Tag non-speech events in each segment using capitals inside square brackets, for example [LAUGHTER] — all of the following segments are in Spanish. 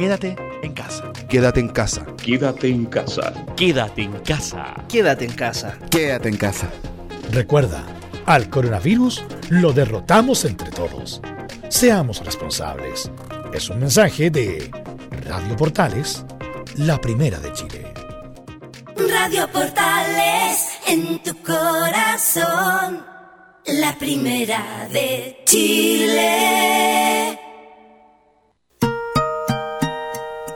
Quédate en casa. Quédate en casa. Quédate en casa. Quédate en casa. Quédate en casa. Quédate en casa. Recuerda, al coronavirus lo derrotamos entre todos. Seamos responsables. Es un mensaje de Radio Portales, la primera de Chile. Radio Portales en tu corazón, la primera de Chile.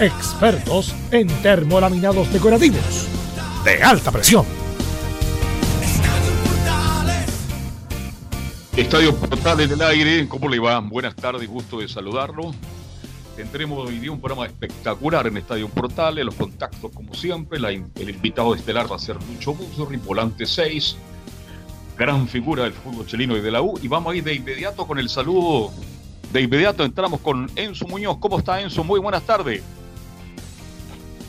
expertos en termolaminados decorativos de alta presión. Estadio Portales del Aire, ¿cómo le va? Buenas tardes, gusto de saludarlo. Tendremos hoy día un programa espectacular en Estadio Portales, los contactos como siempre, el invitado estelar va a ser Lucho Buzo, volante 6, gran figura del fútbol chileno y de la U, y vamos a ir de inmediato con el saludo, de inmediato entramos con Enzo Muñoz. ¿Cómo está Enzo? Muy buenas tardes.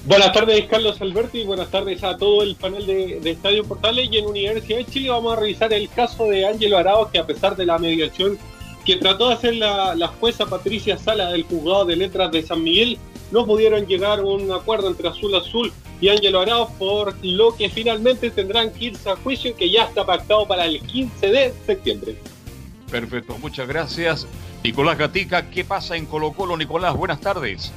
Buenas tardes, Carlos Alberti, y buenas tardes a todo el panel de, Estadio Portales. Y en Universidad de Chile vamos a revisar el caso de Ángelo Arao, que a pesar de la mediación quien trató de hacer la, jueza Patricia Sala del juzgado de letras de San Miguel, no pudieron llegar a un acuerdo entre Azul Azul y Ángelo Arauz, por lo que finalmente tendrán que irse a juicio que ya está pactado para el 15 de septiembre. Perfecto, muchas gracias. Nicolás Gatica, ¿qué pasa en Colo Colo? Nicolás, buenas tardes.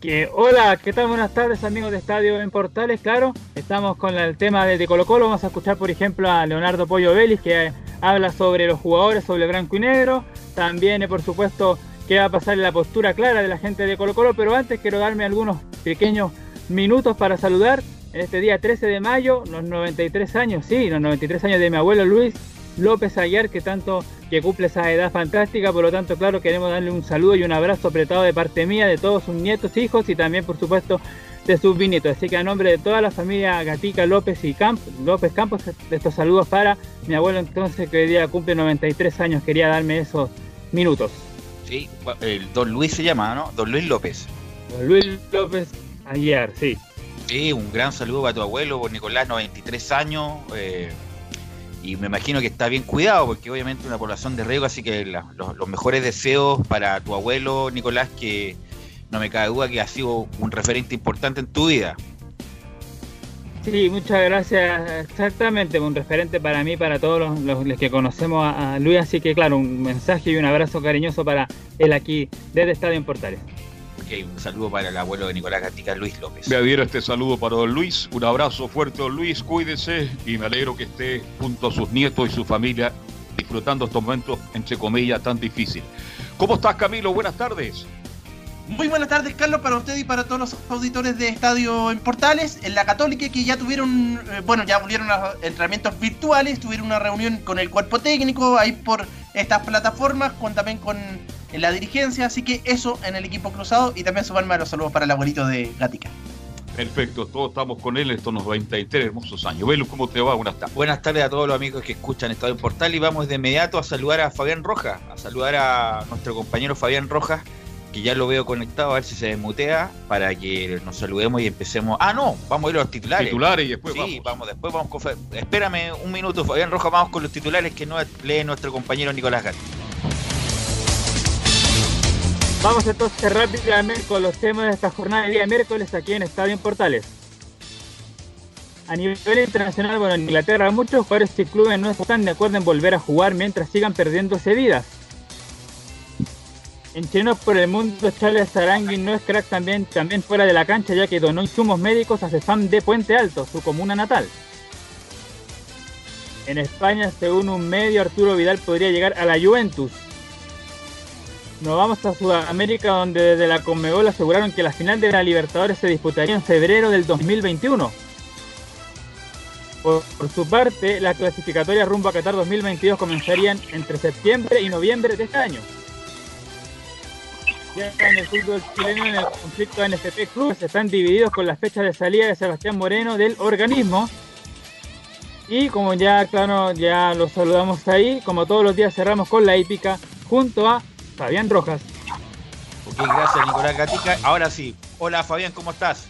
Que, hola, ¿qué tal? Buenas tardes amigos de Estadio en Portales, claro, estamos con el tema de, de Colo Colo, vamos a escuchar por ejemplo a Leonardo Pollo Vélez que habla sobre los jugadores, sobre blanco y negro, también eh, por supuesto qué va a pasar en la postura clara de la gente de Colo Colo, pero antes quiero darme algunos pequeños minutos para saludar. En este día 13 de mayo, los 93 años, sí, los 93 años de mi abuelo Luis López Aguiar, que tanto que cumple esa edad fantástica, por lo tanto, claro, queremos darle un saludo y un abrazo apretado de parte mía, de todos sus nietos, hijos y también, por supuesto, de sus bisnietos. Así que a nombre de toda la familia Gatica López y Camp, López Campos, estos saludos para mi abuelo entonces, que hoy día cumple 93 años, quería darme esos minutos. Sí, el Don Luis se llama, ¿no? Don Luis López. Don Luis López Aguiar, sí. Sí, un gran saludo para tu abuelo, por Nicolás, 93 años. Eh, y me imagino que está bien cuidado, porque obviamente una población de riesgo, así que los, mejores deseos para tu abuelo, Nicolás, que no me cabe duda que ha sido un referente importante en tu vida. Sí, muchas gracias. Exactamente, un referente para mí, para todos los que conocemos a, a, Luis. Así que, claro, un mensaje y un abrazo cariñoso para él aquí desde Estadio en Portales. Un saludo para el abuelo de Nicolás Gatica, Luis López. Me adhiero este saludo para don Luis. Un abrazo fuerte, don Luis. Cuídese y me alegro que esté junto a sus nietos y su familia disfrutando estos momentos, entre comillas, tan difíciles. ¿Cómo estás, Camilo? Buenas tardes. Muy buenas tardes, Carlos, para usted y para todos los auditores de Estadio en Portales. En la Católica, que ya tuvieron, eh, bueno, ya volvieron a entrenamientos virtuales, tuvieron una reunión con el cuerpo técnico ahí por estas plataformas, con, también con en la dirigencia. Así que eso en el equipo cruzado y también sumarme a los saludos para el abuelito de Gatica. Perfecto, todos estamos con él estos 93 hermosos años. Velo, ¿cómo te va? Buenas tardes. Buenas tardes a todos los amigos que escuchan Estadio en Portal y vamos de inmediato a saludar a Fabián Rojas, a saludar a nuestro compañero Fabián Rojas que ya lo veo conectado, a ver si se desmutea, para que nos saludemos y empecemos. Ah, no, vamos a ir a los titulares. Titulares y después sí, vamos. vamos. después vamos con. Espérame un minuto, Fabián Rojas, vamos con los titulares que nos lee nuestro compañero Nicolás Gatti. Vamos entonces rápidamente con los temas de esta jornada de día miércoles aquí en Estadio en Portales. A nivel internacional, bueno, en Inglaterra muchos jugadores y clubes no están de acuerdo en volver a jugar mientras sigan perdiendo vidas. En Chinos por el mundo, Charles Arangui no es crack también, también fuera de la cancha, ya que donó insumos médicos a Cefam de Puente Alto, su comuna natal. En España, según un medio, Arturo Vidal podría llegar a la Juventus. Nos vamos a Sudamérica, donde desde la Conmebol aseguraron que la final de la Libertadores se disputaría en febrero del 2021. Por, su parte, las clasificatorias rumbo a Qatar 2022 comenzarían entre septiembre y noviembre de este año ya en el fútbol chileno en el conflicto NFP Clubes están divididos con las fechas de salida de Sebastián Moreno del organismo. Y como ya claro, ya los saludamos ahí, como todos los días cerramos con la hípica junto a Fabián Rojas. Ok, gracias Nicolás Gatica. Ahora sí, hola Fabián, ¿cómo estás?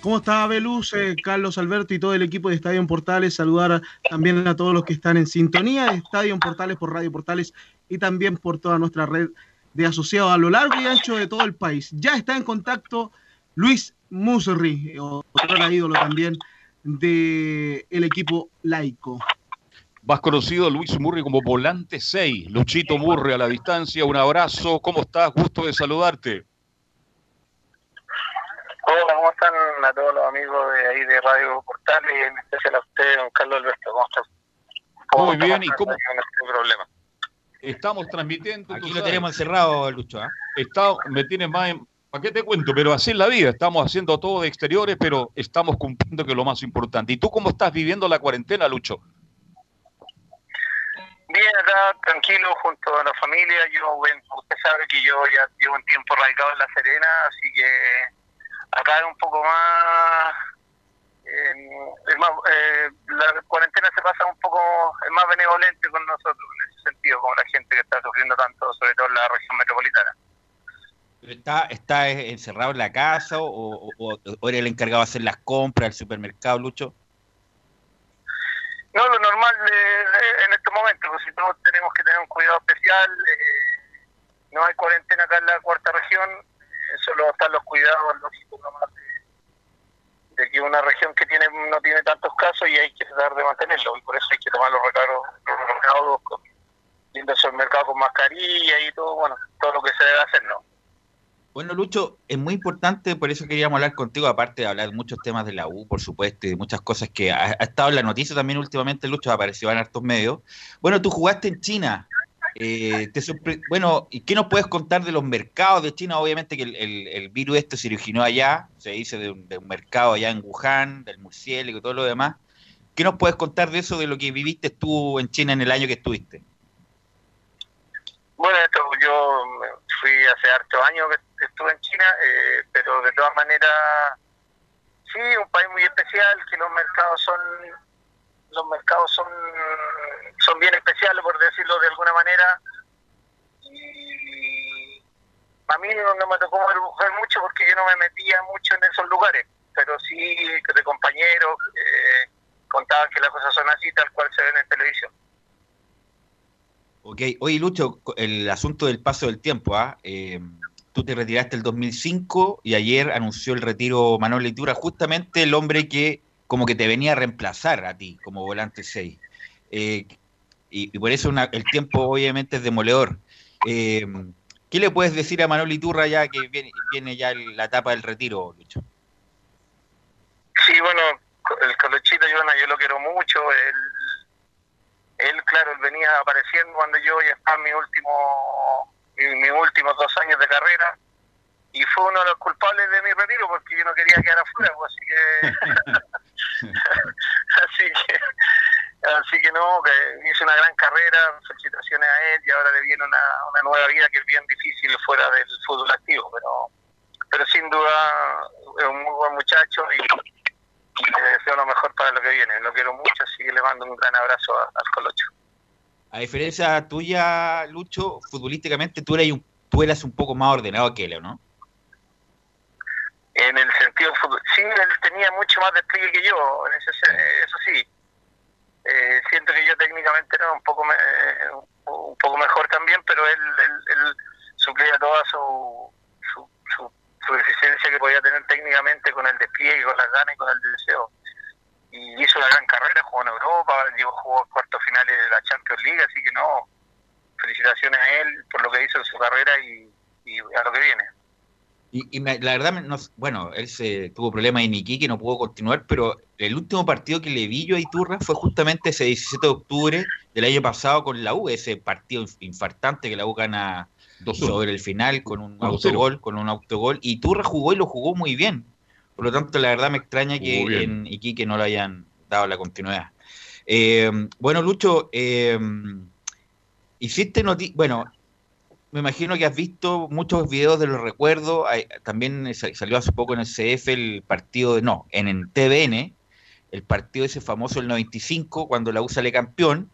¿Cómo está Belus, eh, Carlos Alberto y todo el equipo de Estadio en Portales? Saludar también a todos los que están en sintonía de Estadio en Portales por Radio Portales y también por toda nuestra red de asociados a lo largo y ancho de todo el país. Ya está en contacto Luis Muserri, otro ídolo también del el equipo laico. Más conocido Luis Murri como Volante 6. Luchito Murri a la distancia, un abrazo. ¿Cómo estás? Gusto de saludarte. Hola, ¿cómo están a todos los amigos de ahí de Radio Portal y en especial a usted, don Carlos Alberto? ¿Cómo estás? ¿Cómo Muy bien, ¿y cómo? Problema estamos transmitiendo. Aquí lo tenemos encerrado, Lucho. ¿eh? Está, me tiene más. En, ¿Para qué te cuento? Pero así es la vida. Estamos haciendo todo de exteriores, pero estamos cumpliendo que es lo más importante. ¿Y tú cómo estás viviendo la cuarentena, Lucho? Bien, acá tranquilo junto a la familia. Yo, bueno, usted sabe que yo ya llevo un tiempo radicado en La Serena, así que acá es un poco más eh, más, eh, la cuarentena se pasa un poco, es más benevolente con nosotros en ese sentido, como la gente que está sufriendo tanto, sobre todo en la región metropolitana. ¿Está, está encerrado en la casa o, o, o, era el encargado de hacer las compras al supermercado, Lucho? No, lo normal de, en estos momentos, pues si todos tenemos que tener un cuidado especial, eh, no hay cuarentena acá en la cuarta región, eh, solo están los cuidados lógicos nomás de, que una región que tiene no tiene tantos casos y hay que tratar de mantenerlo, y por eso hay que tomar los recaudos, los recaudos con, yendo al mercado con mascarilla y todo, bueno, todo lo que se debe hacer, ¿no? Bueno, Lucho, es muy importante, por eso queríamos hablar contigo, aparte de hablar de muchos temas de la U, por supuesto, y de muchas cosas que ha, estado en la noticia también últimamente, Lucho, ha aparecido en hartos medios. Bueno, tú jugaste en China. Eh, te bueno, ¿y qué nos puedes contar de los mercados de China? Obviamente que el, el- el virus este se originó allá, se dice de un, de un mercado allá en Wuhan, del murciélago y todo lo demás. ¿Qué nos puedes contar de eso, de lo que viviste tú en China en el año que estuviste? Bueno, esto, yo fui hace hartos años que estuve en China, eh, pero de todas maneras, sí, un país muy especial, que los mercados son los mercados son son bien especiales, por decirlo de alguna manera, y a mí no, no me tocó ver mucho porque yo no me metía mucho en esos lugares, pero sí de compañeros eh, contaban que las cosas son así, tal cual se ven en televisión. Ok, oye Lucho, el asunto del paso del tiempo, ¿ah? Eh, tú te retiraste el 2005 y ayer anunció el retiro Manuel Leitura, justamente el hombre que como que te venía a reemplazar a ti como volante 6. Eh, y, por eso el tiempo obviamente es demoledor. Eh, ¿Qué le puedes decir a Manuel Iturra ya que viene, viene ya la etapa del retiro, Lucho? Sí, bueno, el Colochito yo, yo lo quiero mucho. Él, él, claro, él venía apareciendo cuando yo ya estaba en mi último, mi- mis últimos dos años de carrera. Y fue uno de los culpables de mi retiro porque yo no quería quedar afuera, pues, así que... [LAUGHS] [LAUGHS] así que así que no, que hizo una gran carrera, felicitaciones a él y ahora le viene una, una nueva vida que es bien difícil fuera del fútbol activo, pero pero sin duda es un muy buen muchacho y, y le deseo lo mejor para lo que viene. Lo quiero mucho, así que le mando un gran abrazo a- al Colocho. A diferencia tuya, Lucho, futbolísticamente tú eras un, tú eras un poco más ordenado que él, ¿o ¿no? En el sentido sí, él tenía mucho más despliegue que yo, en ese, se- eso sí. Eh, siento que yo técnicamente era un poco me- un poco mejor también, pero él, él, él suplía toda su, su, su, su deficiencia que podía tener técnicamente con el despliegue, con las ganas y con el deseo. Y hizo una gran carrera, jugó en Europa, llegó, jugó cuartos finales de la Champions League, así que no, felicitaciones a él por lo que hizo en su carrera y, y a lo que viene. Y, y me- la verdad, me- no, bueno, él se tuvo problemas en Iquique, no pudo continuar, pero el último partido que le vi yo a Iturra fue justamente ese 17 de octubre del año pasado con la U, ese partido inf- infartante que la U gana 2-1. sobre el final con un 1-0. autogol, con un autogol, y Iturra jugó y lo jugó muy bien. Por lo tanto, la verdad me extraña que en Iquique no le hayan dado la continuidad. Eh, bueno, Lucho, eh, hiciste noti bueno, me imagino que has visto muchos videos de los recuerdos. Hay- también sa- salió hace poco en el CF el partido de, no, en el TVN, el partido ese famoso del 95, cuando la U sale campeón,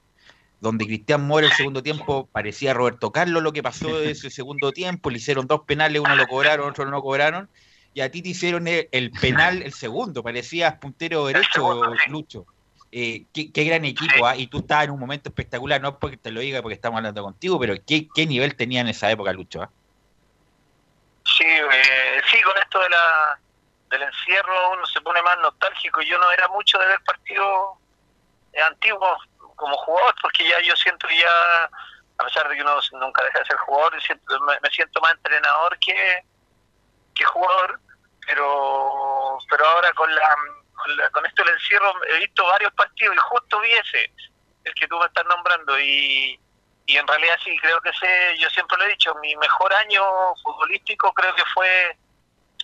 donde Cristian Mora el segundo tiempo parecía Roberto Carlos lo que pasó [LAUGHS] ese segundo tiempo, le hicieron dos penales, uno lo cobraron, otro no lo cobraron, y a ti te hicieron el, el penal, el segundo, parecías puntero derecho, Lucho. Eh, qué, qué gran equipo, ¿ah? y tú estabas en un momento espectacular, no porque te lo diga porque estamos hablando contigo, pero qué, qué nivel tenía en esa época, Lucho. ¿ah? Sí, eh, sí, con esto de la, del encierro uno se pone más nostálgico. Yo no era mucho de ver partidos eh, antiguos como jugador, porque ya yo siento que ya, a pesar de que uno nunca deja de ser jugador, me siento más entrenador que, que jugador, pero pero ahora con la, con la- con esto del encierro he visto varios partidos y justo vi ese, el que tú me estás nombrando y y en realidad sí, creo que sé, yo siempre lo he dicho, mi mejor año futbolístico creo que fue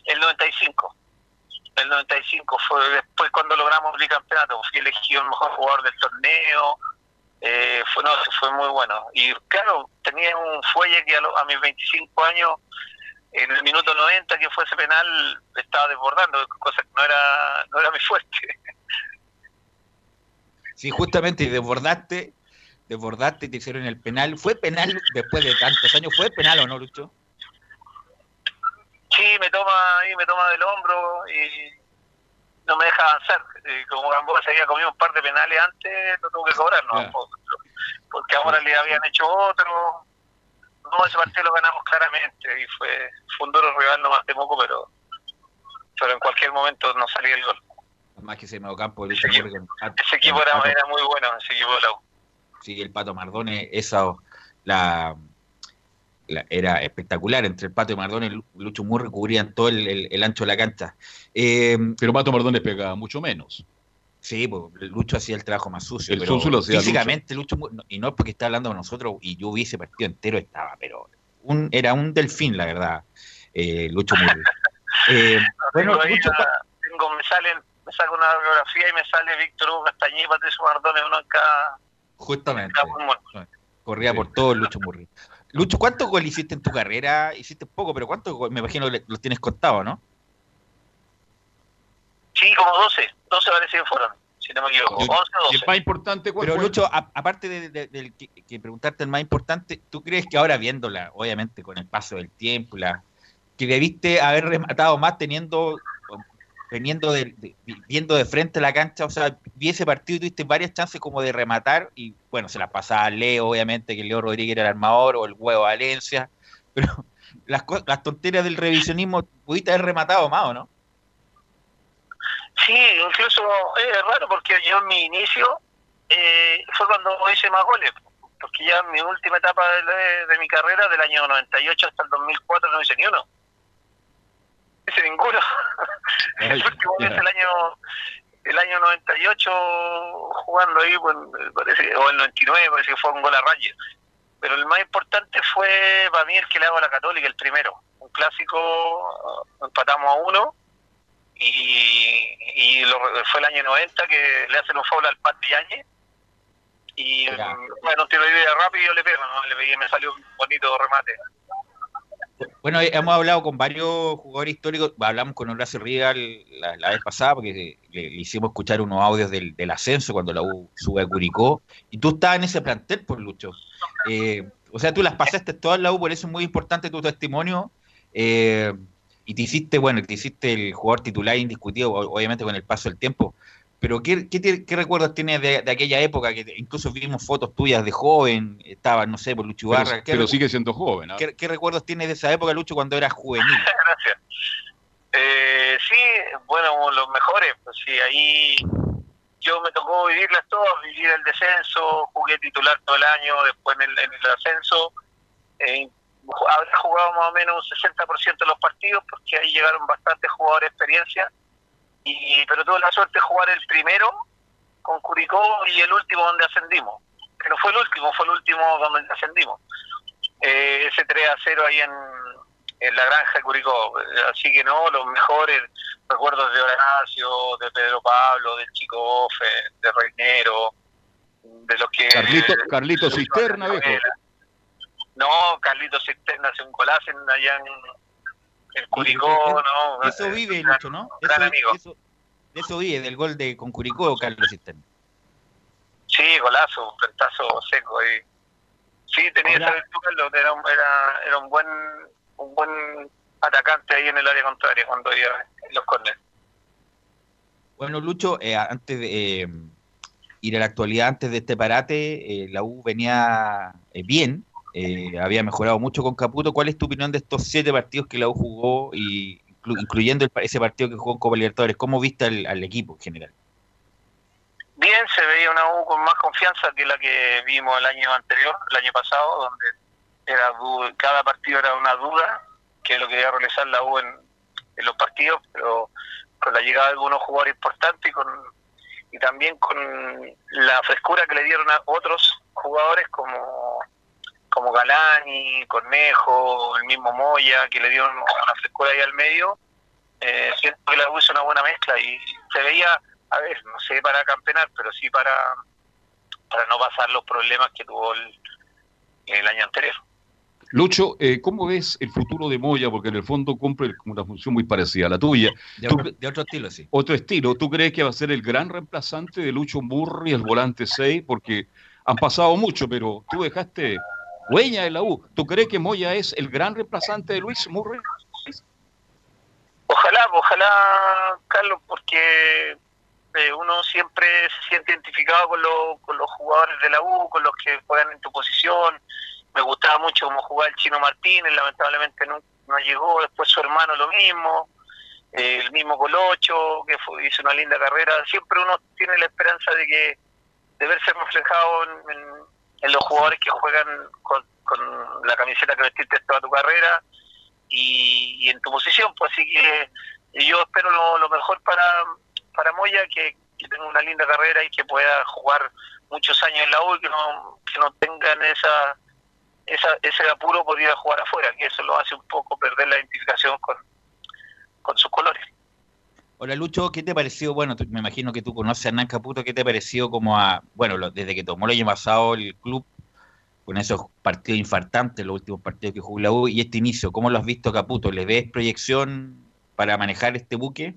el 95. El 95 fue después cuando logramos el bicampeonato, fui elegido el mejor jugador del torneo, eh, fue no, fue muy bueno. Y claro, tenía un fuelle que a, lo- a mis 25 años, en el minuto 90 que fue ese penal, estaba desbordando, cosa que no era, no era mi fuerte. Sí, justamente, y desbordaste, desbordaste, te hicieron el penal. ¿Fue penal después de tantos años? ¿Fue penal o no, Lucho? Sí, me toma ahí, me toma del hombro y no me deja avanzar. Eh, como Gamboa se había comido un par de penales antes, lo tuvo que cobrar, ¿no? Porque ahora le habían hecho otro. No, ese partido lo ganamos claramente y fue, fue un duro rival, no más de poco, pero, pero en cualquier momento nos salía el gol. Más que ese con el Ese equipo con el era, muy bueno, ese equipo de la U. Sí, el Pato Mardone, esa la, la- era espectacular. Entre el Pato y Mardone Lu- Lucho Murri cubrían todo el, el- el ancho de la cancha. Eh, Pero Pato Mardones pegaba mucho menos. Sí, pues, Lucho hacía el trabajo más sucio. El pero sucio lo hacía Físicamente, Lucho, y no es porque está hablando con nosotros, y yo vi ese partido entero, estaba, pero un, era un delfín, la verdad, eh, Lucho Murri. [LAUGHS] Eh, bueno, tengo, ahí Lucho, una- tengo- me salen, me saco una biografía y me sale Víctor Hugo Castañé y Patricio Mardones, uno en cada, justamente. cada. Corría por todo Lucho Murri. Lucho, ¿cuántos goles hiciste en tu carrera? Hiciste poco, pero ¿cuántos goles? Me imagino que los tienes contados, ¿no? Sí, como 12, 12 parece que fueron, si no me equivoco. 11 o Y el 12. más importante, ¿cuál Pero fue? Lucho, a- aparte de, de- del que, que preguntarte el más importante, ¿tú crees que ahora viéndola, obviamente con el paso del tiempo, la, que debiste haber rematado más teniendo teniendo de, de- viendo de frente la cancha, o sea, vi ese partido y tuviste varias chances como de rematar y bueno, se las pasaba a Leo, obviamente que Leo Rodríguez era el armador o el huevo Valencia, pero [LAUGHS] las, las tonterías del revisionismo pudiste haber rematado más, ¿o no? Sí, incluso es raro porque yo en mi inicio eh, fue cuando hice más goles, porque ya en mi última etapa de, de- mi carrera, del año 98 hasta el 2004, no hice ni uno. No hice ninguno. [LAUGHS] el último es el año el año 98 jugando ahí, pues, parece, o el 99, parece que fue un gol a Rangers. Pero el más importante fue para mí el que le hago a la Católica, el primero. Un clásico, empatamos a uno y, y lo- fue el año 90 que le hacen un foul al Pat Yañez y bueno, un tiro de vida rápido y yo le pego, ¿no? le pegué y me salió un bonito remate. Bueno, eh, hemos hablado con varios jugadores históricos, hablamos con Horacio Rival la, la vez pasada porque le, le hicimos escuchar unos audios del, del ascenso cuando la U sube a Curicó, y tú estabas en ese plantel, por Lucho. Eh, o sea, tú las pasaste todas en la U, por eso es muy importante tu testimonio, eh, y te hiciste, bueno, te hiciste el jugador titular indiscutido, obviamente con el paso del tiempo, pero ¿qué, qué, te- qué recuerdos tienes de, de aquella época? que Incluso vimos fotos tuyas de joven, estabas, no sé, por Lucho Pero. ¿Qué pero sigue siendo joven. ¿ah? ¿Qué, qué recuerdos tienes de esa época, Lucho, cuando eras juvenil? [LAUGHS] Gracias. Eh, sí, bueno, los mejores, pues sí, ahí yo me tocó vivirlas todas, vivir el descenso, jugué titular todo el año, después en el, en el ascenso, eh, habré jugado más o menos un 60% de los partidos, porque ahí llegaron bastantes jugadores de experiencia, y, pero tuve la suerte de jugar el primero con Curicó y el último donde ascendimos, que no fue el último, fue el último donde ascendimos. Eh, ese 3 a 0 ahí en, en la granja de Curicó. Así que no, los mejores recuerdos de Horacio, de Pedro Pablo, del Chico Bofe, de Reinero, de los que... Carlito, Carlito Cisterna, viejo. No, Carlito Cisterna hace un golazo en- allá en, en Curicó, ¿no? Eso Eh, vive, gran- Lucho, ¿no? gran Eso, amigo. eso- de eso vive, del gol de con Curicó, Carlos Cisterna. Sí, golazo, un frentazo seco. Y... Sí, tenía esa virtud, Carlos, era, un- era, era un buen un buen atacante ahí en el área contraria cuando iba en los corners. Bueno, Lucho, eh, antes de eh, ir a la actualidad, antes de este parate, eh, la U venía eh, bien, eh, había mejorado mucho con Caputo. ¿Cuál es tu opinión de estos siete partidos que la U jugó, y inclu- incluyendo el ese partido que jugó en Copa Libertadores? ¿Cómo viste al, equipo en general? Bien, se veía una U con más confianza que la que vimos el año anterior, el año pasado, donde era cada partido era una duda, que es lo que iba a realizar la U en, en los partidos, pero con la llegada de algunos jugadores importantes y, con, y también con la frescura que le dieron a otros jugadores como, como Galani, Cornejo, el mismo Moya, que le dieron una frescura ahí al medio, eh, siento que la U hizo una buena mezcla y se veía, a ver, no sé para campeonar, pero sí para, para no pasar los problemas que tuvo el, el año anterior. Lucho, eh, ¿cómo ves el futuro de Moya? Porque en el fondo cumple una función muy parecida a la tuya. De ¿Tú- otro, de otro estilo, sí. otro estilo. ¿Tú crees que va a ser el gran reemplazante de Lucho Murri, el volante 6? Porque han pasado mucho, pero tú dejaste huella en la U. ¿Tú crees que Moya es el gran reemplazante de Luis Murri? Ojalá, ojalá, Carlos, porque eh, uno siempre se siente identificado con, los con los jugadores de la U, con los que juegan en tu posición. Me gustaba mucho cómo jugaba el Chino Martínez, lamentablemente no, llegó, después su hermano lo mismo, eh, el mismo Colocho, que hizo una linda carrera. Siempre uno tiene la esperanza de que de verse reflejado en, en, los jugadores que juegan con, con la camiseta que vestiste toda tu carrera y, en tu posición, pues así que yo espero lo, mejor para, para Moya, que, tenga una linda carrera y que pueda jugar muchos años en la U y que no, que no tengan esa, esa, ese apuro por ir a jugar afuera, que eso lo hace un poco perder la identificación con, con sus colores. Hola Lucho, ¿qué te pareció? Bueno, me imagino que tú conoces a Hernán Caputo, ¿qué te pareció como a, bueno, desde que tomó el año pasado el club, con esos partidos infartantes, los últimos partidos que jugó la U, y este inicio, ¿cómo lo has visto Caputo? ¿Le ves proyección para manejar este buque?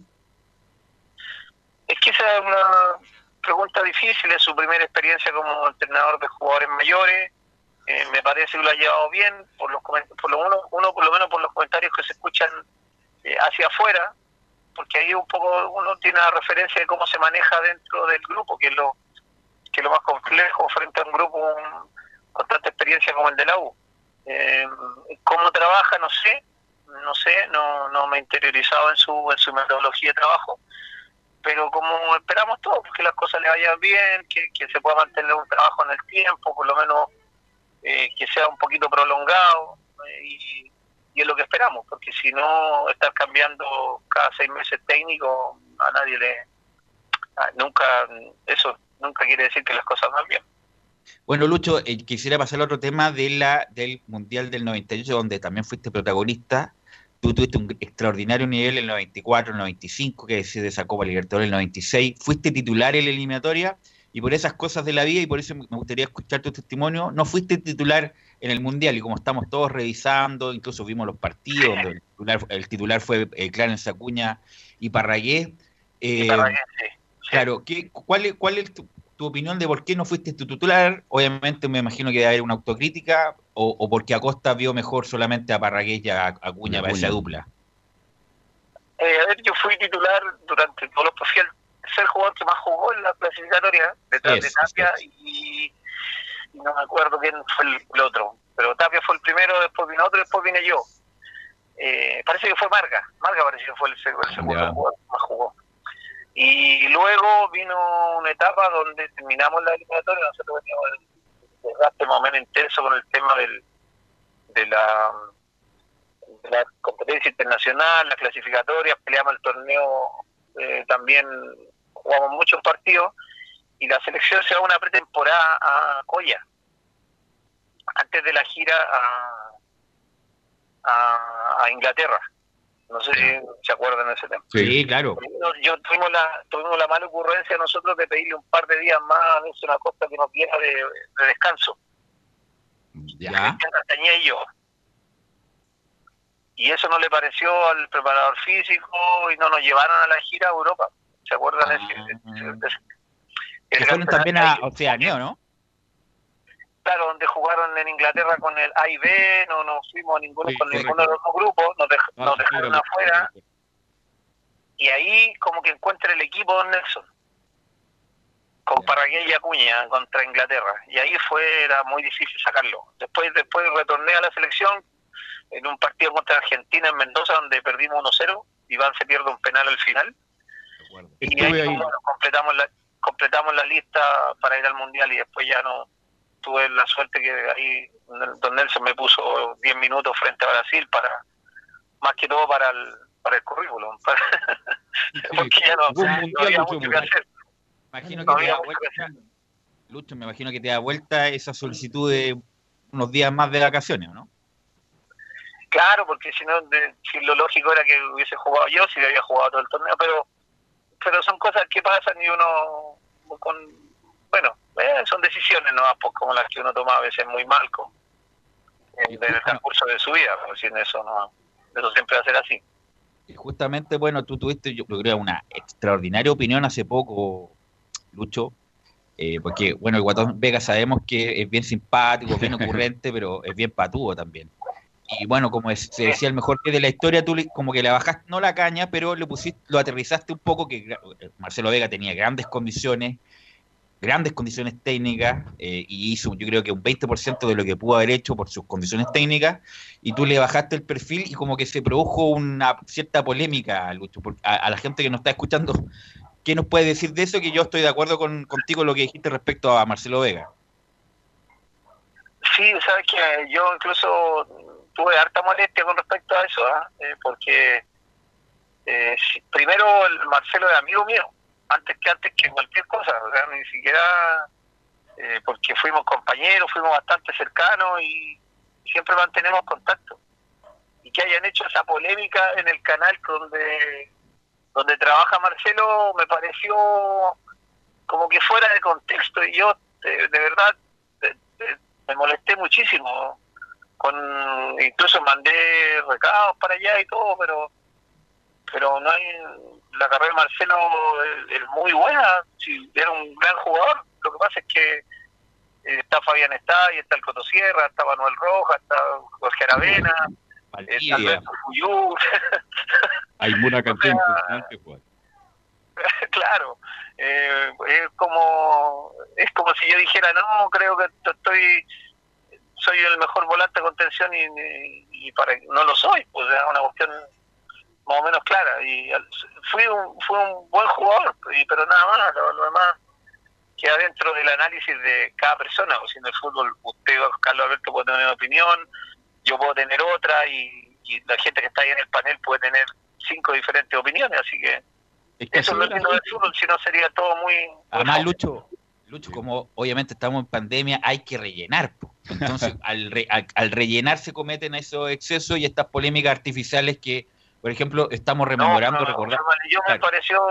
Es que esa es una pregunta difícil, es su primera experiencia como entrenador de jugadores mayores, eh, me parece que lo ha llevado bien, por los por lo por lo menos por los comentarios que se escuchan eh, hacia afuera, porque ahí un poco uno tiene una referencia de cómo se maneja dentro del grupo, que es lo que es lo más complejo frente a un grupo con tanta experiencia como el de la U. Eh, ¿Cómo trabaja? No sé, no sé, no, no me he interiorizado en su, en su metodología de trabajo, pero como esperamos todos, que las cosas le vayan bien, que, se pueda mantener un trabajo en el tiempo, por lo menos eh, que sea un poquito prolongado, eh, y, es lo que esperamos, porque si no, estar cambiando cada seis meses técnico, a nadie le... nunca, eso nunca quiere decir que las cosas van bien. Bueno, Lucho, eh, quisiera pasar al otro tema de la, del Mundial del 98, donde también fuiste protagonista. Tú tuviste un extraordinario nivel en el 94, el 95, que de esa Copa Libertadores el 96. Fuiste titular en la eliminatoria y por esas cosas de la vida y por eso me gustaría escuchar tu testimonio, no fuiste titular en el Mundial y como estamos todos revisando, incluso vimos los partidos, el titular, fue eh, Clarence Acuña y Parragué. Eh, Claro, ¿qué, cuál, ¿cuál es tu, tu opinión de por qué no fuiste tu titular. Obviamente me imagino que debe haber una autocrítica o, porque Acosta vio mejor solamente a Parragués y a Acuña para esa dupla. Eh, a ver, yo fui titular durante todos los fui el ser jugador que más jugó en la clasificatoria, detrás de Tapia y, no me acuerdo quién fue el, otro, pero Tapia fue el primero, después vino otro, después vine yo. Eh, parece que fue Marga, Marga parece que fue el, segundo jugador que más jugó. Y luego vino una etapa donde terminamos la eliminatoria, nosotros veníamos el desgaste más o menos intenso con el tema del, de, la, de la competencia internacional, las clasificatorias, peleamos el torneo, eh, también jugamos muchos partidos y la selección se va una pretemporada a Coya, antes de la gira a, a Inglaterra. No sé si se acuerdan de ese tema. Sí, claro. Yo tuvimos la, tuvimos la mala ocurrencia nosotros de pedirle un par de días más a una Costa que nos diera de, descanso. Ya. Y yo. Y eso no le pareció al preparador físico y no nos llevaron a la gira a Europa. ¿Se acuerdan de ese? Que fueron también a Oceanía, ¿no? claro, donde jugaron en Inglaterra con el A y B, no nos fuimos a ninguno con ninguno de los dos grupos, nos, nos dejaron afuera. Y ahí como que encuentra el equipo Don Nelson, con Parragué y Acuña contra Inglaterra. Y ahí fue, era muy difícil sacarlo. Después, después retorné a la selección en un partido contra Argentina en Mendoza, donde perdimos 1-0. Iván se pierde un penal al final. Y ahí, completamos la completamos la lista para ir al mundial y después ya no tuve la suerte que ahí Don Nelson me puso 10 minutos frente a Brasil para más que todo para el, para el currículum. [LAUGHS] Porque ya no, había mucho que hacer. Imagino que te da vuelta, Lucho, me imagino que te da vuelta esa solicitud de unos días más de vacaciones, ¿no? Claro, porque si no, si lo lógico era que hubiese jugado yo, si había jugado todo el torneo, pero pero son cosas que pasan y uno con bueno, eh, son decisiones no pues, como las que uno toma a veces muy mal con, en, el transcurso de su vida, pero sin eso no, eso siempre va a ser así. Y justamente, bueno, tú tuviste, yo creo, una extraordinaria opinión hace poco, Lucho, eh, porque, bueno, el Guatón Vega sabemos que es bien simpático, bien [LAUGHS] ocurrente, pero es bien patudo también. Y bueno, como se decía el mejor de la historia, tú como que le bajaste, no la caña, pero le pusiste, lo aterrizaste un poco, que Marcelo Vega tenía grandes condiciones, grandes condiciones técnicas, eh, y hizo yo creo que un 20% de lo que pudo haber hecho por sus condiciones técnicas, y tú le bajaste el perfil y como que se produjo una cierta polémica, a la gente que nos está escuchando. ¿Qué nos puede decir de eso? Que yo estoy de acuerdo con, contigo en lo que dijiste respecto a Marcelo Vega. Sí, sabes que yo incluso tuve harta molestia con respecto a eso, ¿ah? Eh, porque eh, primero el Marcelo es amigo mío, antes que antes que cualquier cosa, ni siquiera eh, porque fuimos compañeros, fuimos bastante cercanos y siempre mantenemos contacto. Y que hayan hecho esa polémica en el canal donde donde trabaja Marcelo me pareció como que fuera de contexto y yo de, de verdad de- me molesté muchísimo con incluso mandé recados para allá y todo pero pero no hay la carrera de Marcelo es, es muy buena era un gran jugador lo que pasa es que eh, está Fabián está y está el Coto Sierra está Manuel Rojas está Jorge Aravena está Alberto Fuyú [LAUGHS] Hay una [LAUGHS] cantidad impresionante, Juan. [LAUGHS] claro eh, es como es como si yo dijera no creo que estoy soy el mejor volante de contención y, y- para no lo soy pues es una cuestión más o menos clara y fui un fui un buen jugador y- pero nada más lo, lo demás queda dentro del análisis de cada persona o si en el fútbol usted Carlos Alberto puede tener una opinión yo puedo tener otra y, y la gente que está ahí en el panel puede tener cinco diferentes opiniones así que Es que eso no es lo del fútbol, si no sería todo muy... Además, fome. Lucho, como obviamente estamos en pandemia, hay que rellenar. po. Entonces, [LAUGHS] al, re- al, al rellenar se cometen esos excesos y estas polémicas artificiales que, por ejemplo, estamos rememorando, No, no, recordando. yo me pareció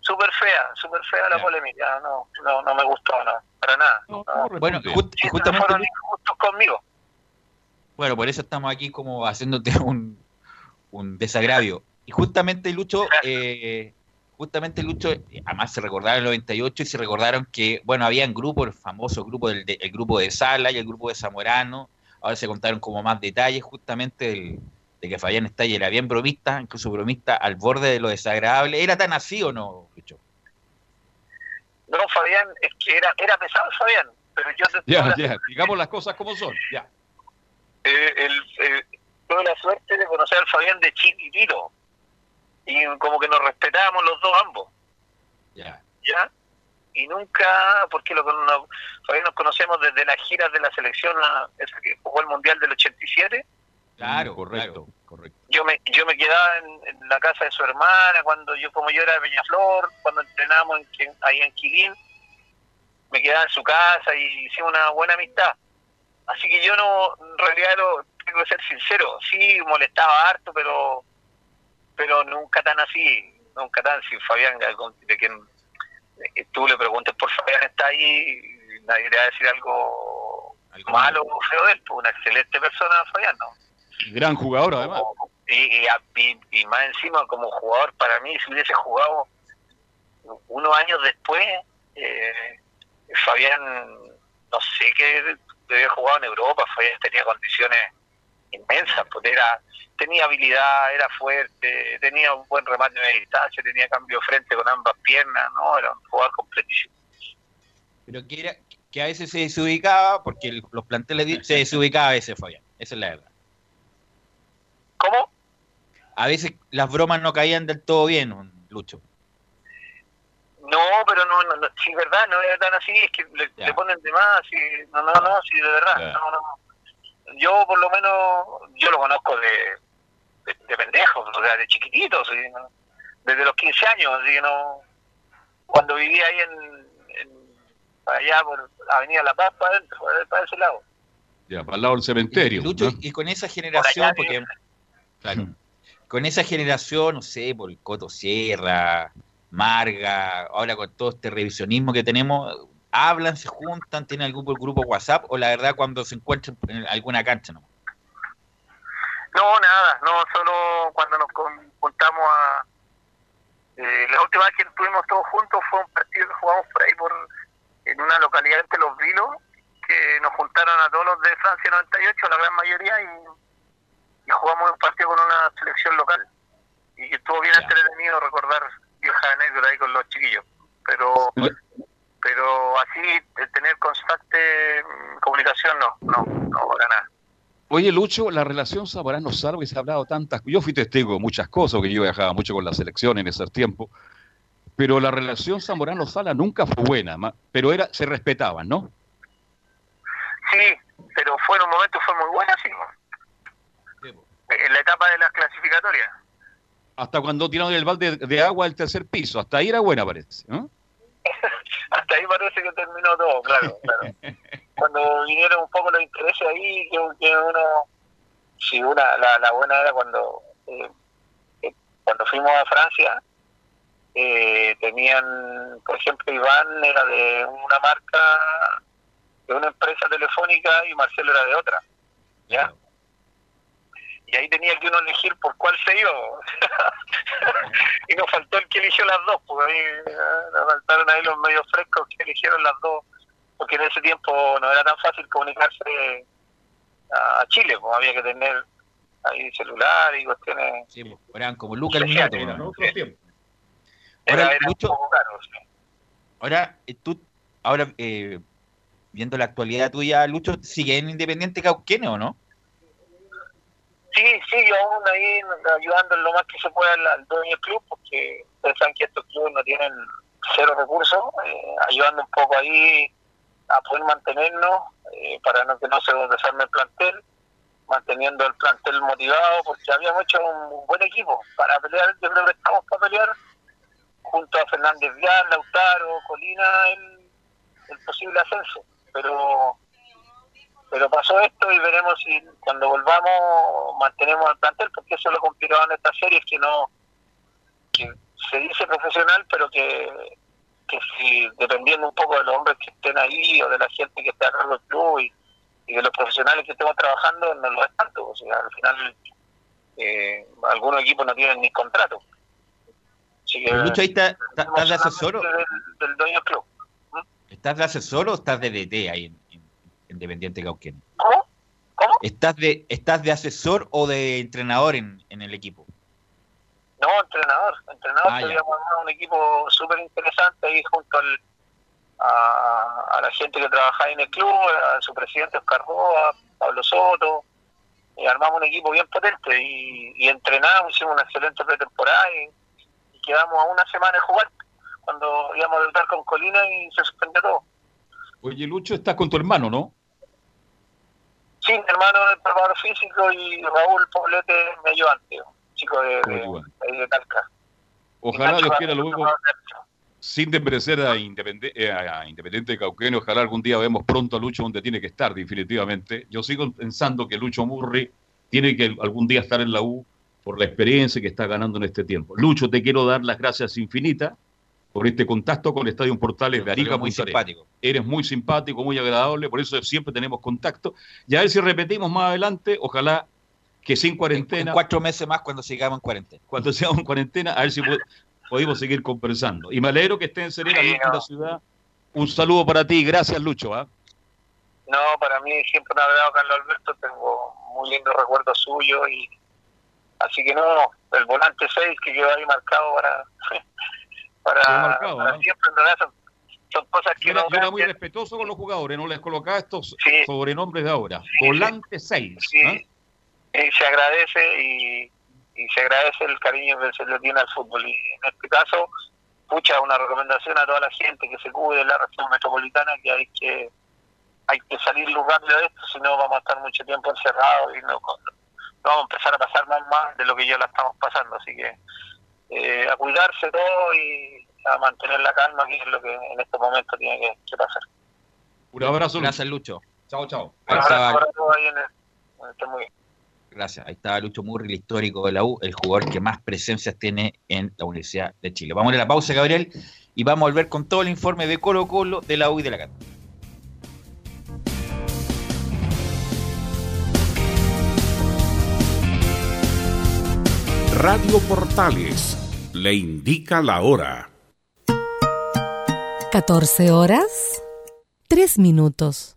súper fea, súper fea la polémica, no, no, no me gustó, no, para nada. no. Bueno, just- Sí, justamente, fueron injustos conmigo. bueno, por eso estamos aquí como haciéndote [LAUGHS] un, un desagravio. Y justamente, Lucho, eh, justamente Lucho, eh, además se recordaron el 98 y se recordaron que, bueno, habían grupos, el famoso grupo del de- el grupo de Sala y el grupo de Zamorano, ahora se contaron como más detalles justamente del- de que Fabián Estalle era bien bromista, incluso bromista al borde de lo desagradable. ¿Era tan así o no, Lucho? No, Fabián, es que era, era pesado Fabián, pero yo Ya, ya, digamos las cosas como son, ya. eh, el- eh, tuve la suerte de conocer al Fabián de chiquitito y como que nos respetábamos los dos ambos. Ya. ¿ya? Y nunca, porque lo, no, Fabián nos conocemos desde las giras de la selección, la, esa que jugó el Mundial del 87. Claro, correcto, correcto. Yo me, yo me quedaba en, en la casa de su hermana, cuando yo, como yo era de Peñaflor, cuando entrenábamos en, ahí en Quilín, me quedaba en su casa y hicimos una buena amistad. Así que yo no, en realidad, lo- tengo que ser sincero, sí molestaba harto, pero pero nunca tan así, nunca tan. Si Fabián, de quien tú le preguntes por Fabián, está ahí, nadie le va a decir algo, malo o feo de él, pues una excelente persona, Fabián, ¿no? Gran jugador, además. Y, y, a- y- y más encima, como jugador, para mí, si hubiese jugado unos años después, eh, Fabián, no sé qué, había jugado en Europa, Fabián tenía condiciones inmensas, pues era, tenía habilidad, era fuerte, tenía un buen remate de distancia, tenía cambio de frente con ambas piernas, no, era un jugador completísimo. Pero que, era, que a veces se desubicaba, porque el- los planteles se desubicaba a veces, Fabián. Esa es la verdad. ¿Cómo? A veces las bromas no caían del todo bien, Lucho. No, pero no, no, no, si es verdad, no era tan así, es que le, le ponen de más, y, no, no, no, sí, de verdad, no, no. Yo por lo menos, yo lo conozco de, de, de pendejos, o sea, de chiquititos, y no- desde los 15 años, así que no, cuando vivía ahí en, en- para allá por Avenida La Paz, para, adentro, para, para ese lado. Ya, para el lado del cementerio. Lucho, ¿no? y con esa generación, porque claro, con esa generación, no sé, por el Coto Sierra, Marga, ahora con todo este revisionismo que tenemos, hablan, se juntan, tienen algún grupo, WhatsApp, o la verdad cuando se encuentran en alguna cancha, ¿no? No, nada, no, solo cuando nos juntamos a... eh, la última vez que estuvimos todos juntos fue un partido que jugamos por ahí, por en una localidad entre Los Vilos, que nos juntaron a todos los de Francia 98, la gran mayoría, y, y jugamos un partido con una selección local. Y estuvo bien entretenido recordar viejas anécdotas ahí con los chiquillos. Pero pero así, de tener constante mm, comunicación, no, no, no, para nada. Oye, Lucho, la relación Zamorano-Sala, que se ha hablado tantas... Yo fui testigo de muchas cosas, porque yo viajaba mucho con la selección en ese tiempo, pero la relación Zamorano-Sala nunca fue buena, pero era se respetaban, ¿no? Sí, pero fue en un momento fue muy buena, sí. En la etapa de las clasificatorias. Hasta cuando tiraron el balde de agua del tercer piso, hasta ahí era buena, parece, ¿no? [LAUGHS] Hasta ahí parece que terminó todo, claro, claro. [LAUGHS] Cuando vinieron un poco los intereses ahí, que, que uno, sí, una, la, la buena era cuando, eh, eh, cuando fuimos a Francia, eh, tenían, por ejemplo, Iván era de una marca, de una empresa telefónica y Marcelo era de otra, ¿ya? Y ahí tenía que uno elegir por cuál se iba. [LAUGHS] y nos faltó el que eligió las dos, porque ahí eh, nos faltaron ahí los medios frescos que eligieron las dos, porque en ese tiempo no era tan fácil comunicarse a Chile, pues había que tener ahí celular y cuestiones. Sí, pues, eran como lucas el minuto. ¿no? Era, Ahora, era Lucho, un poco caro, sí. ahora eh, tú, ahora eh, viendo la actualidad tuya, Lucho, ¿sigue en Independiente Cauquene o no? Sí, sí, yo aún ahí ayudando lo más que se pueda al, al dueño del club, porque ustedes saben que estos clubes no tienen cero recursos, eh, ayudando un poco ahí a poder mantenernos eh, para no que no se desarme el plantel, manteniendo el plantel motivado, porque habíamos hecho un buen equipo para pelear, yo creo que estamos para pelear junto a Fernández Vial, Lautaro, Colina, el, el posible ascenso, pero pero pasó esto y veremos si cuando volvamos mantenemos el plantel, porque eso lo complicaban estas series que no que se dice profesional, pero que, que si dependiendo un poco de los hombres que estén ahí o de la gente que esté a cargo del club y, y de los profesionales que estemos trabajando, no lo es tanto. O sea, al final eh, algunos equipos no tienen ni contrato. Así que, Lucho, ahí está, está- ¿estás de asesor del, del dueño del club. ¿estás de asesor o estás de DT ahí Independiente Cauquene? ¿Cómo? ¿Estás de, ¿Estás de asesor o de entrenador en, en el equipo? No, entrenador. Entrenador, Ah, armado un equipo súper interesante ahí junto al, a, a la gente que trabaja en el club, a su presidente Oscar Roa, Pablo Soto. Y armamos un equipo bien potente y, y entrenamos, hicimos una excelente pretemporada y, y quedamos a una semana de jugar cuando íbamos a debutar con Colina y se suspendió todo. Oye, Lucho, estás con tu hermano, ¿no? Sí, mi hermano es preparador físico y Raúl Poblete me ayudante, un chico de, de, Talca. Ojalá Dios quiera luego, sin desmerecer a Independe- eh, a Independiente de ojalá algún día vemos pronto a Lucho donde tiene que estar, definitivamente. Yo sigo pensando que Lucho Murri tiene que algún día estar en la U por la experiencia que está ganando en este tiempo. Lucho, te quiero dar las gracias infinitas por este contacto con Estadio Portales de Arica. muy simpático. Eres muy simpático, muy agradable, por eso siempre tenemos contacto. Y a ver si repetimos más adelante, ojalá que sin cuarentena. cuatro meses más cuando sigamos en cuarentena. Cuando sigamos en cuarentena, a ver si po- podemos seguir conversando. Y me alegro que esté en Serena, Sí, en la ciudad. Un saludo para ti, gracias Lucho. ¿ah? No, para mí siempre me ha agradado Carlos Alberto, tengo muy lindos recuerdos suyos y así que no, el volante 6 que quedó ahí marcado para para, marcado, para siempre, en realidad son, son cosas que Yo era, no yo era muy respetuoso con los jugadores, no les colocaba estos Sí. sobrenombres de ahora. Volante 6. Sí. y se agradece y, y se agradece el cariño que se le tiene al fútbol y en este caso pucha una recomendación a toda la gente que se cuide de la región metropolitana que hay que hay que salir lo rápido de esto si no vamos a estar mucho tiempo encerrados y no, no vamos a empezar a pasar más más de lo que ya la estamos pasando así que eh, a cuidarse todo y a mantener la calma que es lo que en estos momentos tiene que, que pasar Un abrazo. Gracias, Lucho. Chao, chao. un Ahí abrazo estaba- ahí en el, estén muy bien. Gracias. Ahí está Lucho Murri, el histórico de la U, el jugador que más presencias tiene en la Universidad de Chile. Vamos a ir a la pausa, Gabriel, y vamos a volver con todo el informe de Colo Colo, de la U y de la Cata. Radio Portales le indica la hora. 14 horas, 3 minutos.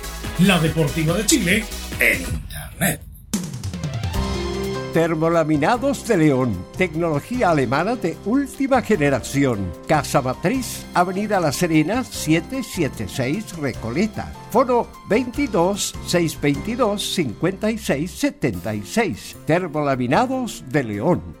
La Deportiva de Chile en Internet. Termolaminados de León, tecnología alemana de última generación. Casa Matriz, Avenida La Serena, 776 Recoleta. Foro 22 622 56 76. Termolaminados de León.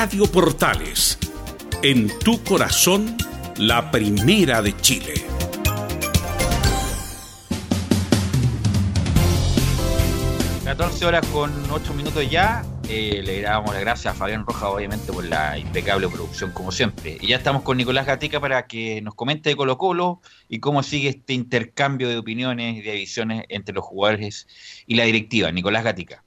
Radio Portales, en tu corazón, la primera de Chile. Las 14 horas con 8 minutos ya. Eh, le damos las gracias a Fabián Roja, obviamente, por la impecable producción, como siempre. Y ya estamos con Nicolás Gatica para que nos comente de Colo Colo y cómo sigue este intercambio de opiniones y de visiones entre los jugadores y la directiva. Nicolás Gatica.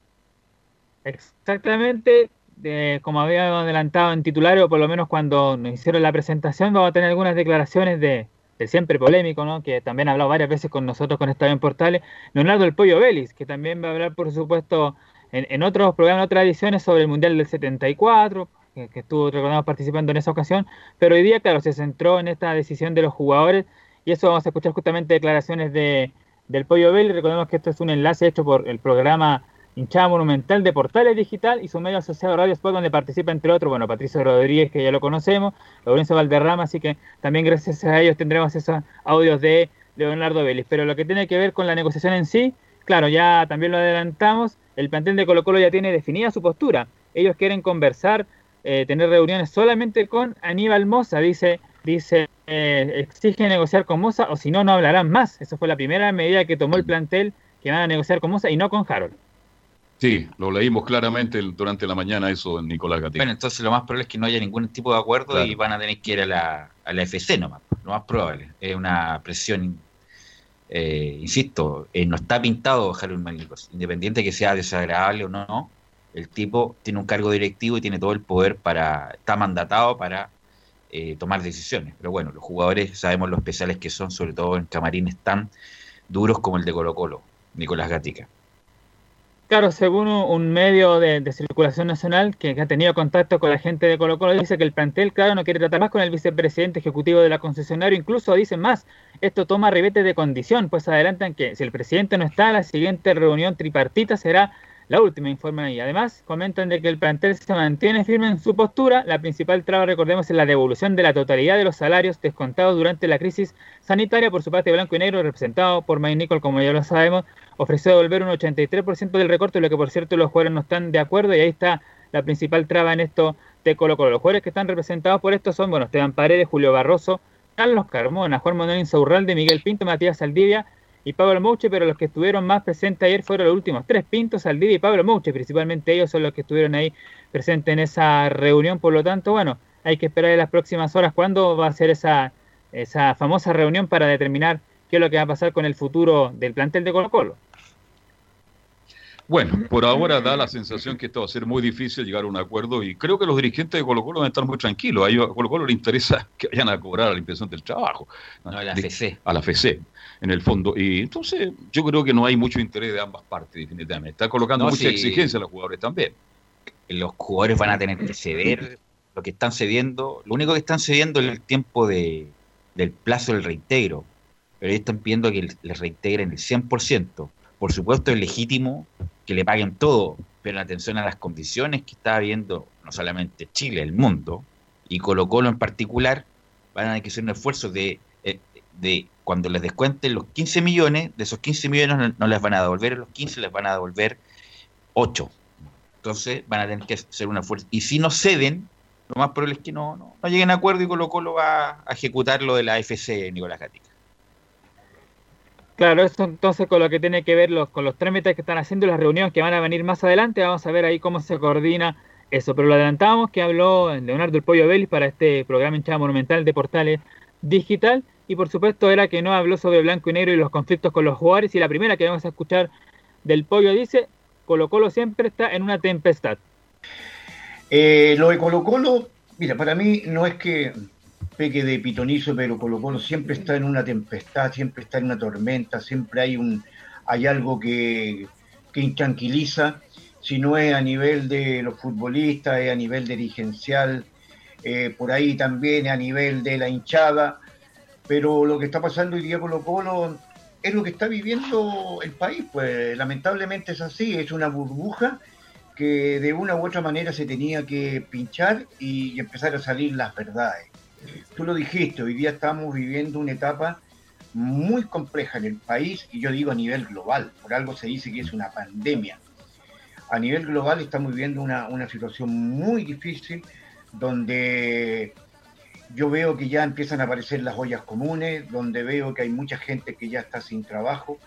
Exactamente, eh, como había adelantado en titulario, por lo menos cuando nos hicieron la presentación, vamos a tener algunas declaraciones de, de siempre polémico, ¿no? que también ha hablado varias veces con nosotros con Estadio en Portales, Leonardo el Pollo Vélez, que también va a hablar, por supuesto, en, en otros programas, en otras ediciones sobre el Mundial del 74, que, que estuvo, recordamos, participando en esa ocasión, pero hoy día, claro, se centró en esta decisión de los jugadores, y eso vamos a escuchar justamente declaraciones de, del Pollo Vélez, recordemos que esto es un enlace hecho por el programa hinchada monumental de Portales Digital y su medio asociado Radio Sport, donde participa entre otros, bueno, Patricio Rodríguez, que ya lo conocemos, Lorenzo Valderrama, así que también gracias a ellos tendremos esos audios de Leonardo Vélez. Pero lo que tiene que ver con la negociación en sí, claro, ya también lo adelantamos, el plantel de Colo Colo ya tiene definida su postura. Ellos quieren conversar eh, tener reuniones solamente con Aníbal Moza. Dice, dice eh, exige negociar con Moza o si no, no hablarán más. Esa fue la primera medida que tomó el plantel que van a negociar con Moza y no con Harold. Sí, lo leímos claramente durante la mañana eso en Nicolás Gatica. Bueno, entonces lo más probable es que no haya ningún tipo de acuerdo y van a tener que ir a la, a la FC nomás. Lo más probable. Es una presión, eh, insisto, eh, no está pintado Harold Magnicos. Independiente que sea desagradable o no, el tipo tiene un cargo directivo y tiene todo el poder para, está mandatado para eh, tomar decisiones. Pero bueno, los jugadores sabemos lo especiales que son, sobre todo en camarines tan duros como el de Colo Colo, Nicolás Gatica. Claro, según un medio de, circulación nacional que, ha tenido contacto con la gente de Colo Colo, dice que el plantel, claro, no quiere tratar más con el vicepresidente ejecutivo de la concesionaria, incluso dicen más, esto toma ribete de condición, pues adelantan que si el presidente no está, la siguiente reunión tripartita será la última, informan ahí. Además, comentan de que el plantel se mantiene firme en su postura. La principal traba, recordemos, es la devolución de la totalidad de los salarios descontados durante la crisis sanitaria. Por su parte, Blanco y Negro, representado por Mike Nicol, como ya lo sabemos, ofreció devolver un 83% del recorte, lo que por cierto los jugadores no están de acuerdo. Y ahí está la principal traba en esto de Colo Colo. Los jugadores que están representados por esto son, bueno, Esteban Paredes, Julio Barroso, Carlos Carmona, Juan Manuel Insaurralde, Miguel Pinto, Matías Saldivia y Pablo Mouche, pero los que estuvieron más presentes ayer fueron los últimos tres Pintos, Saldivia y Pablo Mouche, principalmente ellos son los que estuvieron ahí presentes en esa reunión, por lo tanto, bueno, hay que esperar en las próximas horas cuándo va a ser esa, esa famosa reunión para determinar qué es lo que va a pasar con el futuro del plantel de Colo Colo. Bueno, por ahora da la sensación que esto va a ser muy difícil llegar a un acuerdo y creo que los dirigentes de Colo Colo van a estar muy tranquilos. A, ellos, a Colo Colo le interesa [LAUGHS] que vayan a cobrar la impresión del trabajo. No, a la FC. A la FC, en el fondo. Y entonces yo creo que no hay mucho interés de ambas partes, definitivamente. Está colocando No, mucha exigencia a los jugadores también. Los jugadores van a tener que ceder lo que están cediendo. Lo único que están cediendo es el tiempo de, del plazo del reintegro. Pero ellos están pidiendo que les reintegren el 100%. Por supuesto es legítimo que le paguen todo, pero en atención a las condiciones que está viendo no solamente Chile, el mundo, y Colo Colo en particular, van a tener que hacer un esfuerzo de, eh, de cuando les descuenten los 15 millones, de esos 15 millones no, no les van a devolver los 15, les van a devolver 8. Entonces van a tener que hacer un esfuerzo. Y si no ceden, lo más probable es que no, no, no lleguen a acuerdo y Colo Colo va a ejecutar lo de la FC Nicolás Gatica. Claro, esto entonces con lo que tiene que ver con los trámites que están haciendo las reuniones que van a venir más adelante, vamos a ver ahí cómo se coordina eso. Pero lo adelantamos que habló Leonardo El Pollo Vélez para este programa hinchada monumental de Portales Digital y por supuesto era que no habló sobre blanco y negro y los conflictos con los jugadores y la primera que vamos a escuchar del Pollo dice, Colo Colo siempre está en una tempestad. Eh, lo de Colo Colo, mira, para mí no es que peque de pitonizo, pero Colo Colo siempre está en una tempestad, siempre está en una tormenta, siempre hay un hay algo que, que intranquiliza, si no es a nivel de los futbolistas, es a nivel dirigencial, eh, por ahí también a nivel de la hinchada, pero lo que está pasando hoy día Colo Colo es lo que está viviendo el país, pues lamentablemente es así, es una burbuja que de una u otra manera se tenía que pinchar y, empezar a salir las verdades. Tú lo dijiste, hoy día estamos viviendo una etapa muy compleja en el país y yo digo a nivel global, por algo se dice que es una pandemia. A nivel global estamos viviendo una, una situación muy difícil donde yo veo que ya empiezan a aparecer las ollas comunes, donde veo que hay mucha gente que ya está sin trabajo,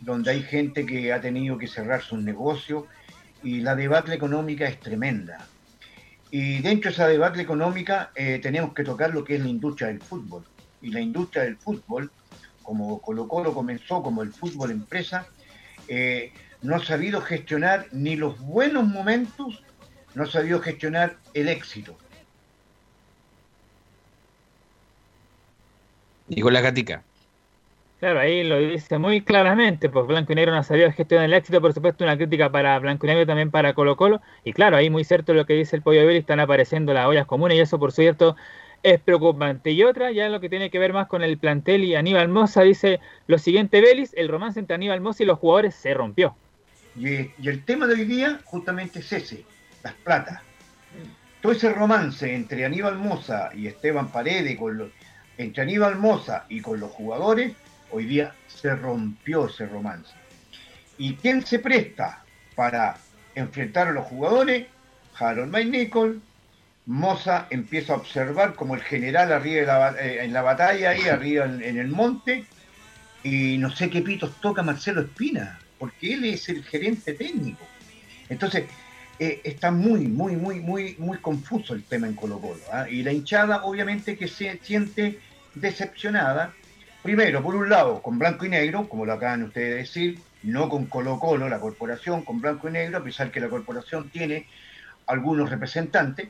donde hay gente que ha tenido que cerrar sus negocios y la debacle económica es tremenda. Y dentro de esa debacle económica eh, tenemos que tocar lo que es la industria del fútbol. Y la industria del fútbol, como Colo Colo comenzó como el fútbol empresa, eh, no ha sabido gestionar ni los buenos momentos, no ha sabido gestionar el éxito. Nicolás Gatica. Claro, ahí lo dice muy claramente, pues Blanco y Negro no ha sabido gestionar el éxito, por supuesto una crítica para Blanco y Negro también para Colo Colo, y claro, ahí muy cierto lo que dice el Pollo Vélez, están apareciendo las ollas comunes y eso por cierto es preocupante. Y otra, ya lo que tiene que ver más con el plantel y Aníbal Moza, dice lo siguiente Vélez, el romance entre Aníbal Moza y los jugadores se rompió. Y, el tema de hoy día justamente es ese, las platas. Todo ese romance entre Aníbal Moza y Esteban Paredes, con entre Aníbal Moza y con los jugadores, hoy día se rompió ese romance. ¿Y quién se presta para enfrentar a los jugadores? Harold May Nicol Moza empieza a observar como el general arriba de la, eh, en la batalla, ahí arriba en, en, el monte, y no sé qué pitos toca Marcelo Espina, porque él es el gerente técnico. Entonces, eh, está muy, muy, muy, muy, muy confuso el tema en Colo Colo. ¿ah? Y la hinchada, obviamente, que se siente decepcionada, primero, por un lado, con blanco y negro, como lo acaban ustedes de decir, no con Colo Colo, la corporación, con blanco y negro, a pesar que la corporación tiene algunos representantes,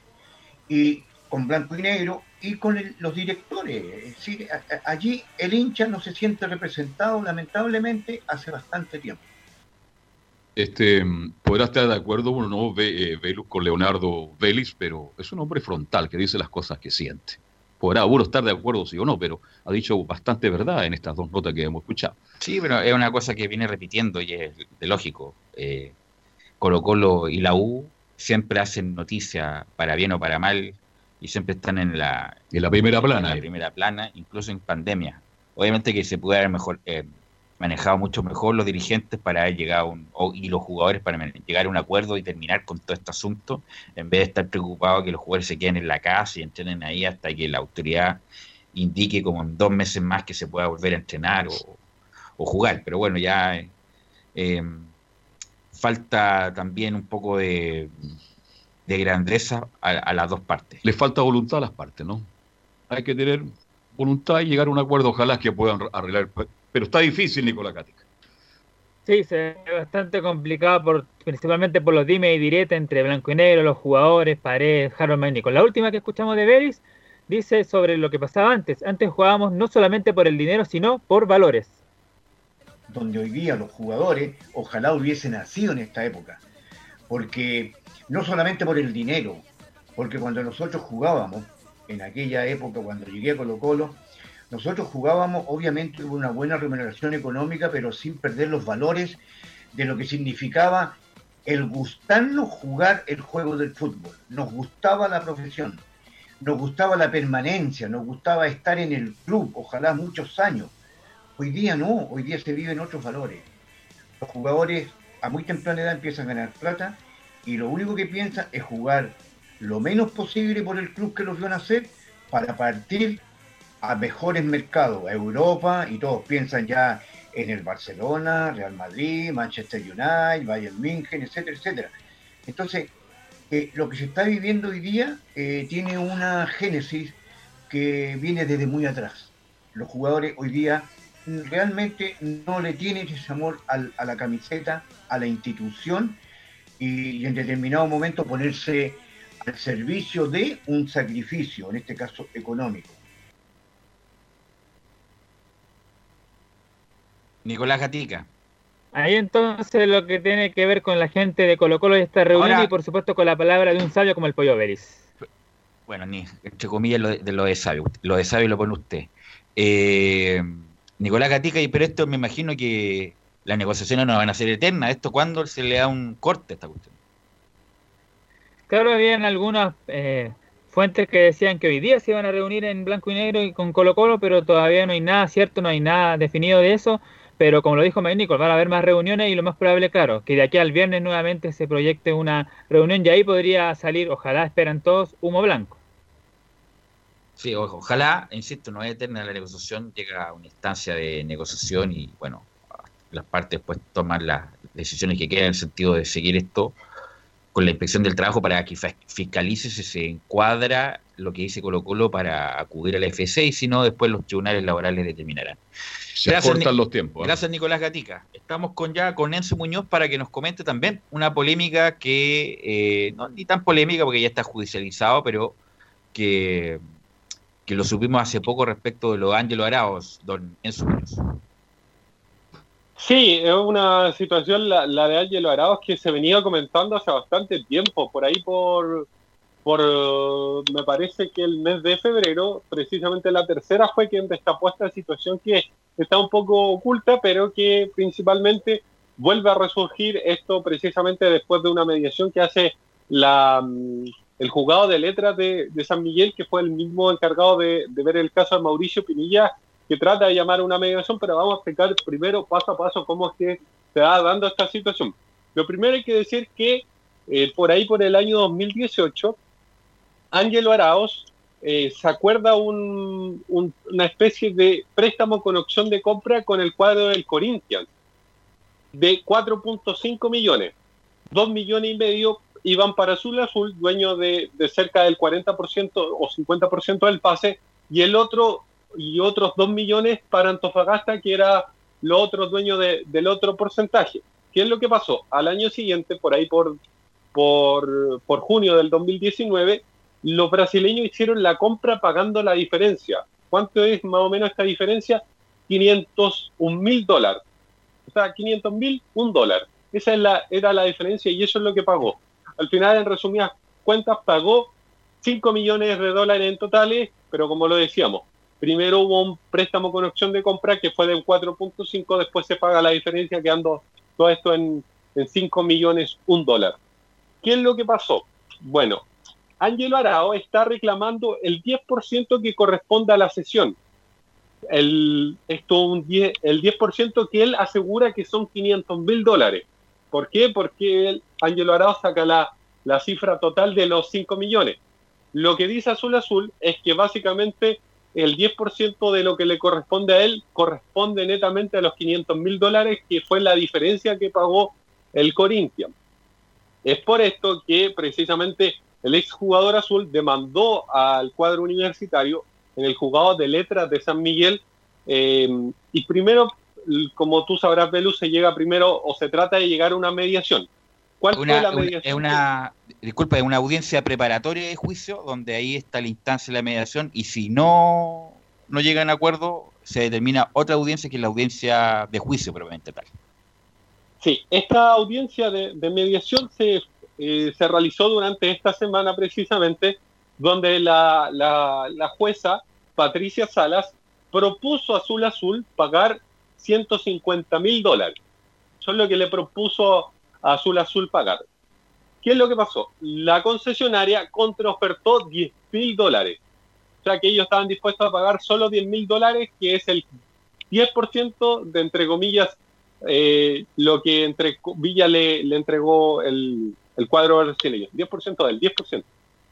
y con blanco y negro, y con los directores. Es decir, allí el hincha no se siente representado, lamentablemente, hace bastante tiempo. Este, podrá estar de acuerdo uno, no eh, con Leonardo Vélez, pero es un hombre frontal que dice las cosas que siente. Podrá uno estar de acuerdo, sí o no, pero ha dicho bastante verdad en estas dos notas que hemos escuchado. Sí, pero es una cosa que viene repitiendo y es de lógico. Eh, Colo Colo y la U siempre hacen noticia, para bien o para mal, y siempre están en la, En la primera plana. en la primera plana, incluso en pandemia. Obviamente que se puede haber mejor, eh, manejado mucho mejor los dirigentes para haber llegado un, y los jugadores para llegar a un acuerdo y terminar con todo este asunto, en vez de estar preocupados que los jugadores se queden en la casa y entrenen ahí hasta que la autoridad indique como en dos meses más que se pueda volver a entrenar o, o jugar. Pero bueno, ya eh, falta también un poco de, de grandeza a, a las dos partes. Le falta voluntad a las partes, ¿no? Hay que tener voluntad y llegar a un acuerdo, ojalá que puedan arreglar. Pero está difícil, Nicolás Cática. Sí, se ve bastante complicado por, principalmente por los dime y direte entre blanco y negro, los jugadores, Paredes, Harold Magnico. La última que escuchamos de Beris dice sobre lo que pasaba antes. Antes jugábamos no solamente por el dinero, sino por valores. donde hoy día los jugadores ojalá hubiesen nacido en esta época. Porque no solamente por el dinero, porque cuando nosotros jugábamos, en aquella época cuando llegué a Colo Colo, nosotros jugábamos obviamente una buena remuneración económica, pero sin perder los valores de lo que significaba el gustarnos jugar el juego del fútbol. Nos gustaba la profesión, nos gustaba la permanencia, nos gustaba estar en el club, ojalá muchos años. Hoy día no, hoy día se viven otros valores. Los jugadores a muy temprana edad empiezan a ganar plata y lo único que piensan es jugar lo menos posible por el club que los vio nacer para partir a mejores mercados, a Europa, y todos piensan ya en el Barcelona, Real Madrid, Manchester United, Bayern München, etcétera, etcétera. Entonces, eh, lo que se está viviendo hoy día eh, tiene una génesis que viene desde muy atrás. Los jugadores hoy día realmente no le tienen ese amor a la camiseta, a la institución y en determinado momento ponerse al servicio de un sacrificio, en este caso económico. Nicolás Gatica. Ahí entonces lo que tiene que ver con la gente de Colo Colo y esta reunión Ahora- y por supuesto con la palabra de un sabio como el Pollo Beris. Bueno, ni, entre comillas, lo de, de lo de sabio. Lo de sabio lo pone usted. Eh, Nicolás Gatica, y pero esto me imagino que las negociaciones no van a ser eternas. ¿Esto cuándo se le da un corte a esta cuestión? Claro, habían algunas eh, fuentes que decían que hoy día se iban a reunir en blanco y negro y con Colo Colo, pero todavía no hay nada cierto, no hay nada definido de eso. Pero como lo dijo Magnico, van a haber más reuniones y lo más probable, claro, que de aquí al viernes nuevamente se proyecte una reunión y ahí podría salir, ojalá esperan todos, humo blanco. Sí, ojalá, insisto, no es eterna la negociación, llega a una instancia de negociación y, bueno, las partes pues toman las decisiones que quieran en el sentido de seguir esto con la inspección del trabajo para que fiscalice si se encuadra lo que dice Colo Colo para acudir a la FC y si no, después los tribunales laborales determinarán. Se acortan Ni- los tiempos. ¿eh? Gracias, Nicolás Gatica. Estamos con ya con Enzo Muñoz para que nos comente también una polémica que, eh, no ni tan polémica porque ya está judicializado, pero que, que lo supimos hace poco respecto de los Ángelo Araos, don Enzo Muñoz. Sí, es una situación, la, la de Ángelo Arauz, que se venía comentando hace bastante tiempo, por ahí por, por, eh, me parece que el mes de febrero, precisamente la tercera fue quien destapó esta situación que está un poco oculta, pero que principalmente vuelve a resurgir esto precisamente después de una mediación que hace la, mm, el juzgado de letras de, San Miguel, que fue el mismo encargado de, de ver el caso de Mauricio Pinilla, que trata de llamar a una mediación, pero vamos a explicar primero paso a paso cómo es que se va dando esta situación. Lo primero hay que decir que eh, por ahí, por el año 2018, Ángelo Araos eh, se acuerda un, un, una especie de préstamo con opción de compra con el cuadro del Corinthians de 4.5 millones. 2 millones y medio iban para Azul Azul, dueño de, cerca del 40% o 50% del pase, y el otro y otros 2 millones para Antofagasta, que era los otros dueños de, del otro porcentaje. ¿Qué es lo que pasó? Al año siguiente, por ahí por, por, por junio del 2019, los brasileños hicieron la compra pagando la diferencia. ¿Cuánto es más o menos esta diferencia? 501 mil dólares. O sea, 500 mil, un dólar. Esa es la, era la diferencia y eso es lo que pagó. Al final, en resumidas cuentas, pagó 5 millones de dólares en totales, pero como lo decíamos, primero hubo un préstamo con opción de compra que fue de 4.5, después se paga la diferencia quedando todo esto en, en 5 millones, un dólar. ¿Qué es lo que pasó? Bueno, Ángelo Arao está reclamando el 10% que corresponde a la sesión. El, esto un 10, el 10% que él asegura que son 500 mil dólares. ¿Por qué? Porque Ángelo Arao saca la, la cifra total de los 5 millones. Lo que dice Azul Azul es que básicamente el 10% de lo que le corresponde a él corresponde netamente a los 500 mil dólares, que fue la diferencia que pagó el Corinthians. Es por esto que precisamente el exjugador azul demandó al cuadro universitario en el juzgado de letras de San Miguel eh, y primero, como tú sabrás, Belus, se llega primero o se trata de llegar a una mediación. ¿Cuál una, fue la mediación? es una, disculpa, es una audiencia preparatoria de juicio donde ahí está la instancia de la mediación y si no, no llegan a acuerdo se determina otra audiencia que es la audiencia de juicio propiamente tal. Sí, esta audiencia de, de mediación se, eh, se realizó durante esta semana precisamente, donde la, la- jueza Patricia Salas propuso a Azul Azul pagar 150 mil dólares. Eso es lo que le propuso a Azul Azul pagar. ¿Qué es lo que pasó? La concesionaria contraofertó 10 mil dólares. O sea que ellos estaban dispuestos a pagar solo 10 mil dólares, que es el 10% de, entre comillas, eh, lo que entre Villa le, le entregó el, el cuadro brasileño. 10% del 10%.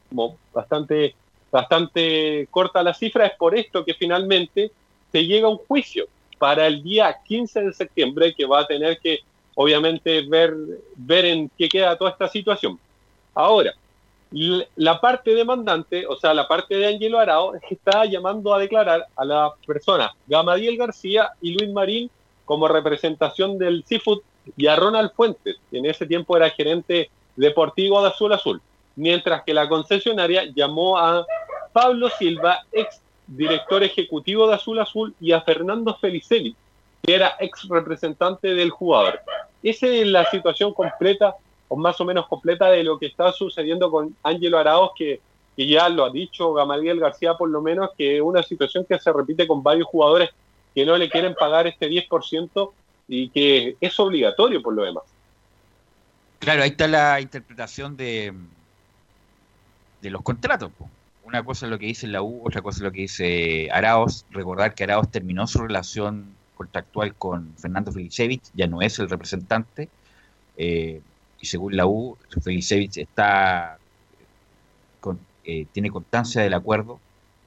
Como bastante, bastante corta la cifra. Es por esto que finalmente se llega a un juicio para el día 15 de septiembre que va a tener que, obviamente, ver, ver en qué queda toda esta situación. Ahora, la parte demandante, o sea, la parte de Angelo Arao, está llamando a declarar a las personas Gamadiel García y Luis Marín como representación del Seafood y a Ronald Fuentes, que en ese tiempo era gerente deportivo de Azul Azul, mientras que la concesionaria llamó a Pablo Silva, ex director ejecutivo de Azul Azul, y a Fernando Felicelli, que era ex representante del jugador. Esa es la situación completa, o más o menos completa, de lo que está sucediendo con Ángelo Araos, que, que ya lo ha dicho Gamaliel García por lo menos, que es una situación que se repite con varios jugadores que no le quieren pagar este 10% y que es obligatorio por lo demás. Claro, ahí está la interpretación de, de los contratos. Una cosa es lo que dice la U, otra cosa es lo que dice Araos. Recordar que Araos terminó su relación contractual con Fernando Felicevich, ya no es el representante. eh, y según la U, Felicevich está con- eh, tiene constancia del acuerdo.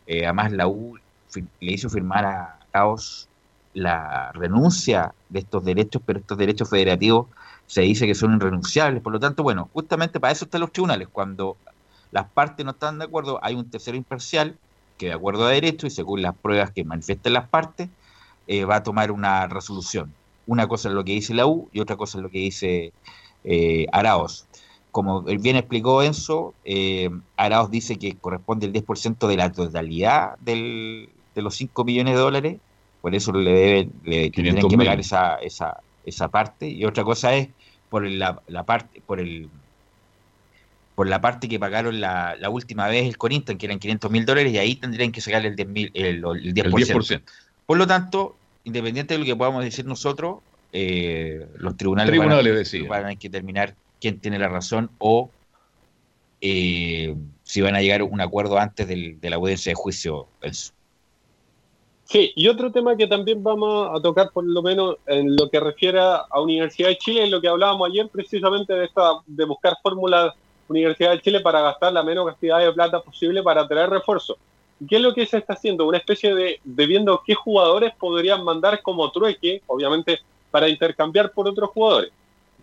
Eh, además, la U le hizo firmar a Araos la renuncia de estos derechos, pero estos derechos federativos se dice que son irrenunciables. Por lo tanto, bueno, justamente para eso están los tribunales. Cuando las partes no están de acuerdo, hay un tercero imparcial que de acuerdo a derecho y según las pruebas que manifiesten las partes, eh, va a tomar una resolución. Una cosa es lo que dice la U y otra cosa es lo que dice eh, Araos. Como bien explicó Enzo, eh, Araos dice que corresponde el 10% de la totalidad del- de los 5 millones de dólares, por eso le deben, le tendrían que 500.000. pagar esa, esa, esa parte. Y otra cosa es por la, la parte, por el por la parte que pagaron la, la última vez el Corinthians, que eran 500 mil dólares, y ahí tendrían que sacarle el, 10.000 el, el 10%. El 10%. Por lo tanto, independiente de lo que podamos decir nosotros, eh, los tribunales, Tribunales van, a, van a que determinar quién tiene la razón o eh, si van a llegar a un acuerdo antes del- de la audiencia de juicio. Enzo. Sí, y otro tema que también vamos a tocar, por lo menos en lo que refiere a Universidad de Chile, en lo que hablábamos ayer, precisamente de, esta, de buscar fórmulas Universidad de Chile para gastar la menos cantidad de plata posible para traer refuerzos. ¿Qué es lo que se está haciendo? Una especie de, de viendo qué jugadores podrían mandar como trueque, obviamente, para intercambiar por otros jugadores.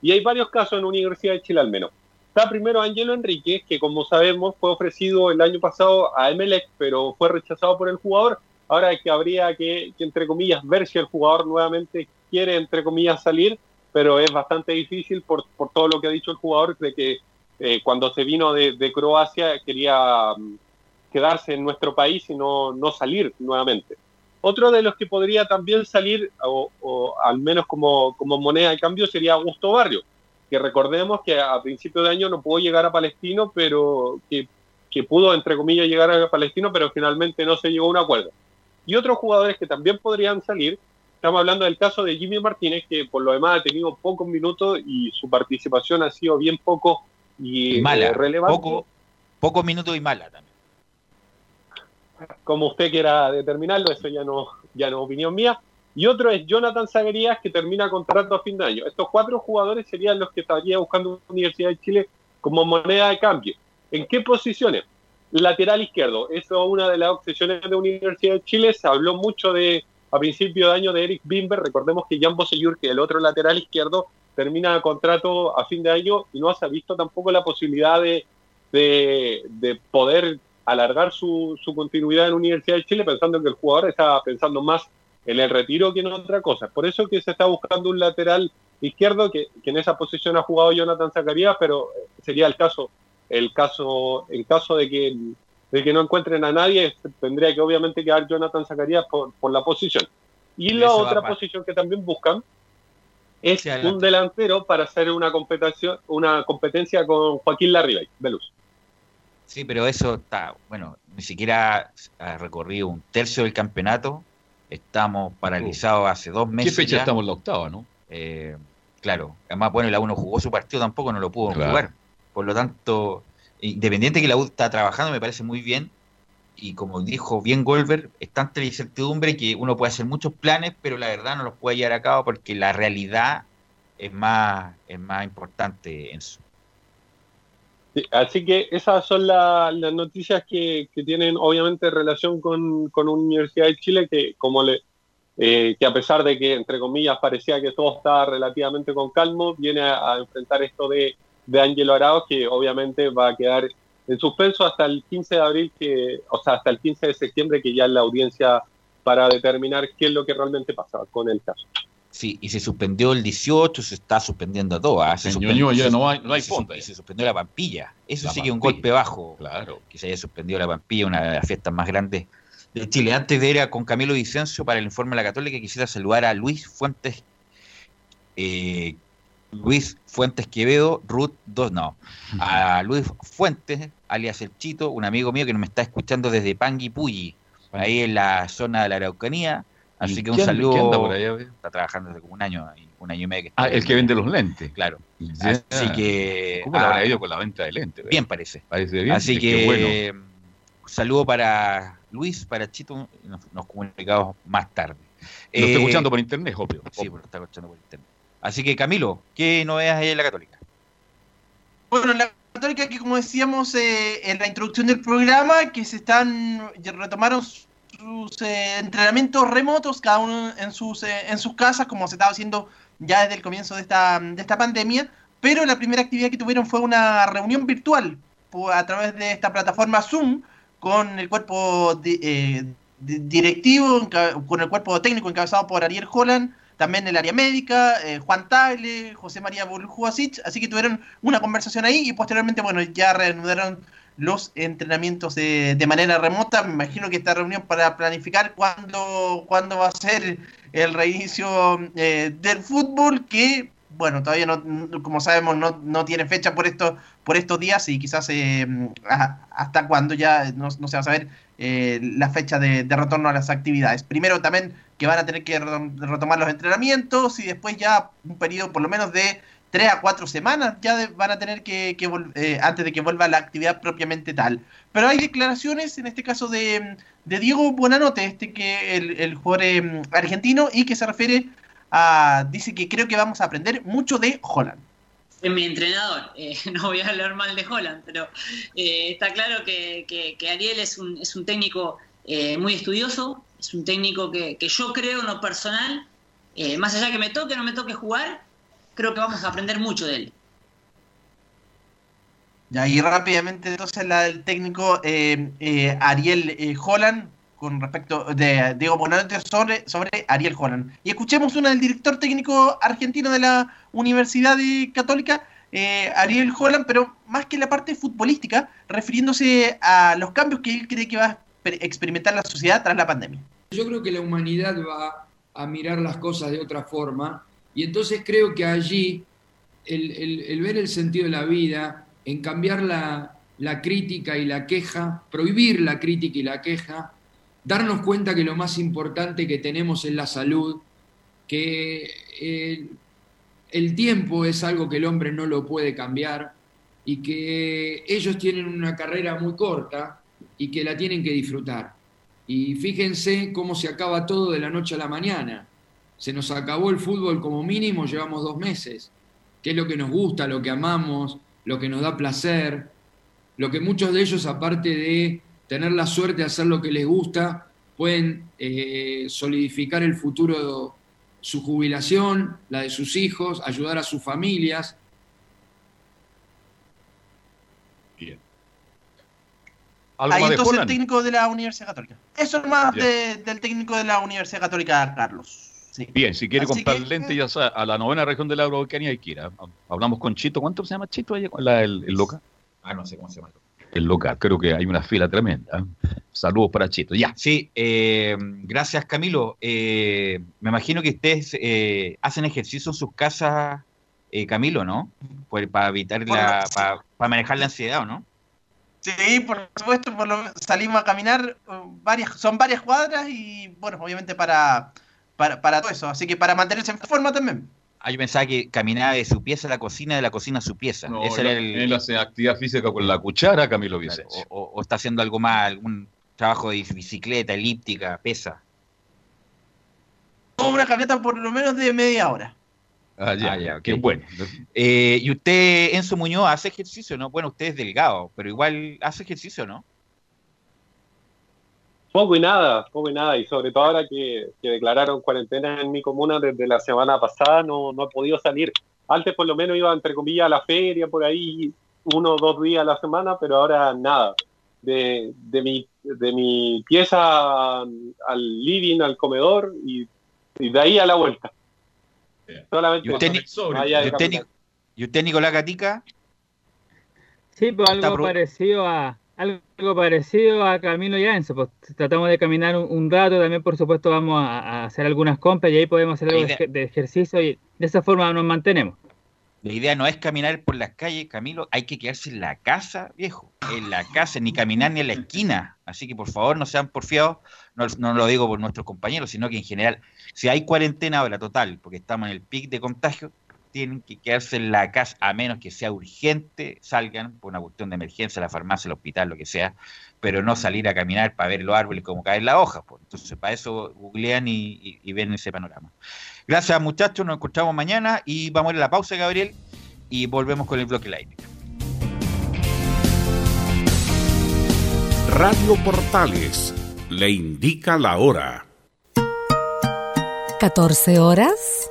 Y hay varios casos en Universidad de Chile al menos. Está primero Angelo Enrique, que como sabemos fue ofrecido el año pasado a Emelec, pero fue rechazado por el jugador. Ahora es que habría que, que, entre comillas, ver si el jugador nuevamente quiere, entre comillas, salir, pero es bastante difícil por, por todo lo que ha dicho el jugador, de que eh, cuando se vino de, de Croacia quería um, quedarse en nuestro país y no, no salir nuevamente. Otro de los que podría también salir, o, o al menos como, como, moneda de cambio, sería Augusto Barrio, que recordemos que a principio de año no pudo llegar a Palestino, pero que, que, pudo, entre comillas, llegar a Palestino, pero finalmente no se llegó a un acuerdo. Y otros jugadores que también podrían salir, estamos hablando del caso de Jimmy Martínez, que por lo demás ha tenido pocos minutos y su participación ha sido bien poco y, y mala, eh, relevante. Poco, pocos minutos y mala también como usted quiera determinarlo, eso ya no, ya no es opinión mía. Y otro es Jonathan Zaguerías, que termina contrato a fin de año. Estos cuatro jugadores serían los que estaría buscando Universidad de Chile como moneda de cambio. ¿En qué posiciones? Lateral izquierdo. Eso es una de las obsesiones de Universidad de Chile. Se habló mucho de a principio de año de Eric Bimber. Recordemos que Jan Bosellur, que el otro lateral izquierdo, termina contrato a fin de año y no se ha visto tampoco la posibilidad de, de, de poder alargar su, su, continuidad en Universidad de Chile pensando que el jugador está pensando más en el retiro que en otra cosa. Por eso que se está buscando un lateral izquierdo que, que en esa posición ha jugado Jonathan Zacarías, pero sería el caso, el caso, en caso de que, de que no encuentren a nadie, tendría que obviamente quedar Jonathan Zacarías por, por la posición. Y la otra posición que también buscan es un delantero para hacer una competencia, una competencia con Joaquín Larribey, Veluz. Sí, pero eso está, bueno, ni siquiera ha recorrido un tercio del campeonato. Estamos paralizados hace dos meses. ¿Qué fecha ya? estamos en la octava, no? Eh, claro, además, bueno, la uno jugó su partido, tampoco no lo pudo claro. jugar. Por lo tanto, independiente que la U está trabajando, me parece muy bien. Y como dijo bien Goldberg, es tanta la incertidumbre que uno puede hacer muchos planes, pero la verdad no los puede llevar a cabo porque la realidad es más, es más importante en su. Sí, así que esas son la, las noticias que, que, tienen obviamente relación con, con Universidad de Chile, que como le, eh, que a pesar de que entre comillas parecía que todo está relativamente con calmo, viene a enfrentar esto de, de Ángelo Arauz, que obviamente va a quedar en suspenso hasta el 15 de abril, que, o sea, hasta el 15 de septiembre, que ya es la audiencia para determinar qué es lo que realmente pasa con el caso. Sí, y se suspendió el 18, se está suspendiendo todo. ¿eh? Se en suspendió, ya no hay, no hay se, y se suspendió la Pampilla. Eso la sí que es un golpe bajo. Claro. Que se haya suspendido la Pampilla, una de las fiestas más grandes de Chile. Antes de ir a, con Camilo Vicencio para el informe de la Católica, quisiera saludar a Luis Fuentes. Eh, Luis Fuentes Quevedo, Ruth, dos, no. A Luis Fuentes, alias El Chito, un amigo mío que me está escuchando desde Pangui Puyi, ahí en la zona de la Araucanía. Así que un saludo. ¿Anda por allá? Está trabajando desde como un año, un año y medio. Que ah, el que vende los lentes. Claro. Yeah. Así que. ¿Cómo le habrá ido con la venta de lentes? Bien, parece. Parece bien. Así que. Bueno. Saludo para Luis, para Chito. Nos, nos comunicamos más tarde. Lo eh, está escuchando por internet, obvio. Sí, lo está escuchando por internet. Así que, Camilo, ¿qué novedades hay en la Católica? Bueno, en la Católica, que como decíamos eh, en la introducción del programa, que se están. retomaron sus eh, entrenamientos remotos, cada uno en sus, eh, en sus casas, como se estaba haciendo ya desde el comienzo de esta, de esta pandemia, pero la primera actividad que tuvieron fue una reunión virtual a través de esta plataforma Zoom con el cuerpo de, eh, directivo, con el cuerpo técnico encabezado por Ariel Holland, también el área médica, eh, Juan Tagle, José María Boljuasic, así que tuvieron una conversación ahí y posteriormente, bueno, ya reanudaron los entrenamientos de, de, manera remota. Me imagino que esta reunión para planificar cuándo, cuándo va a ser el reinicio eh, del fútbol, que bueno, todavía no, como sabemos, no, no tiene fecha por estos, por estos días y quizás eh, hasta cuándo ya no, se va a saber eh, la fecha de, retorno a las actividades. Primero también que van a tener que retomar los entrenamientos y después ya un periodo por lo menos de tres a cuatro semanas ya van a tener que, que eh, antes de que vuelva la actividad propiamente tal. Pero hay declaraciones, en este caso de, Diego Buenanote, este que el, el jugador eh, argentino, y que se refiere a, dice que creo que vamos a aprender mucho de Holland. Es mi entrenador. [LAUGHS] Eh, no voy a hablar mal de Holland, pero eh, está claro que, que, Ariel es un, es un técnico eh, muy estudioso, es un técnico que, que, yo creo en lo personal, más allá que me toque o no me toque jugar, creo que vamos a aprender mucho de él. Y rápidamente entonces la del técnico Ariel Holland con respecto de Diego Bonante sobre, sobre Ariel Holland. Y escuchemos una del director técnico argentino de la Universidad Católica, eh, Ariel Holland, pero más que la parte futbolística, refiriéndose a los cambios que él cree que va a experimentar la sociedad tras la pandemia. Yo creo que la humanidad va a mirar las cosas de otra forma y entonces creo que allí el, ver el sentido de la vida, en cambiar la, la crítica y la queja, prohibir la crítica y la queja, darnos cuenta que lo más importante que tenemos es la salud, que eh, el tiempo es algo que el hombre no lo puede cambiar y que ellos tienen una carrera muy corta y que la tienen que disfrutar. Y fíjense cómo se acaba todo de la noche a la mañana. Se nos acabó el fútbol como mínimo, llevamos dos meses. ¿Qué es lo que nos gusta, lo que amamos, lo que nos da placer? Lo que muchos de ellos, aparte de tener la suerte de hacer lo que les gusta, pueden eh, solidificar el futuro, su jubilación, la de sus hijos, ayudar a sus familias. Bien. Ahí entonces el técnico de la Universidad Católica. Eso es más del técnico de la Universidad Católica, Carlos. Bien, si quiere comprar lente ya a la novena región de la Araucanía, hay que ir. Hablamos con Chito. ¿Cuánto se llama Chito? el, el, loca? Ah, no sé cómo se llama el local. Creo que hay una fila tremenda. Saludos para Chito. Ya. Sí, eh, gracias Camilo. Eh, me imagino que ustedes eh, hacen ejercicio en sus casas, Camilo, ¿no? Pues, para evitar la, para, manejar la ansiedad, ¿o no? Sí, por supuesto, por lo, salimos a caminar, uh, varias, son varias cuadras y bueno, obviamente para, para, para todo eso, así que para mantenerse en forma también. Ah, yo pensaba que caminaba de su pieza a la cocina, de la cocina a su pieza. No, Él hace actividad física con la cuchara, Camilo Vicente. o, está haciendo algo más, algún trabajo de bicicleta, elíptica, pesa. Una caminata por lo menos de media hora. Ah, ya, ah, ya qué bueno. Eh, y usted, Enzo Muñoz, hace ejercicio, ¿no? Bueno, usted es delgado, pero igual hace ejercicio, ¿no? Poco y nada, poco y nada, y sobre todo ahora que, declararon cuarentena en mi comuna desde la semana pasada, no, no he podido salir. Antes por lo menos iba, entre comillas, a la feria por ahí uno o dos días a la semana, pero ahora nada. De, de, mi, de mi pieza al living, al comedor y, de ahí a la vuelta. Solamente ¿Y usted, ¿Y usted, Nicolás Gatica? Sí, pues algo parecido a, algo parecido a Camilo y Enzo, pues tratamos de caminar un, rato, también por supuesto vamos a, hacer algunas compras y ahí podemos hacer algo de, ejercicio y de esa forma nos mantenemos. La idea no es caminar por las calles, Camilo, hay que quedarse en la casa, viejo, en la casa, ni caminar ni en la esquina. Así que por favor no sean porfiados, no, no lo digo por nuestros compañeros, sino que en general, si hay cuarentena ahora total, porque estamos en el pic de contagio, tienen que quedarse en la casa, a menos que sea urgente, salgan por una cuestión de emergencia, la farmacia, el hospital, lo que sea, pero no salir a caminar para ver los árboles como caen las hojas. Pues. Entonces, para eso googlean y, ven ese panorama. Gracias, muchachos, nos encontramos mañana y vamos a ir a la pausa, Gabriel, y volvemos con el bloque live. Radio Portales le indica la hora. 14 horas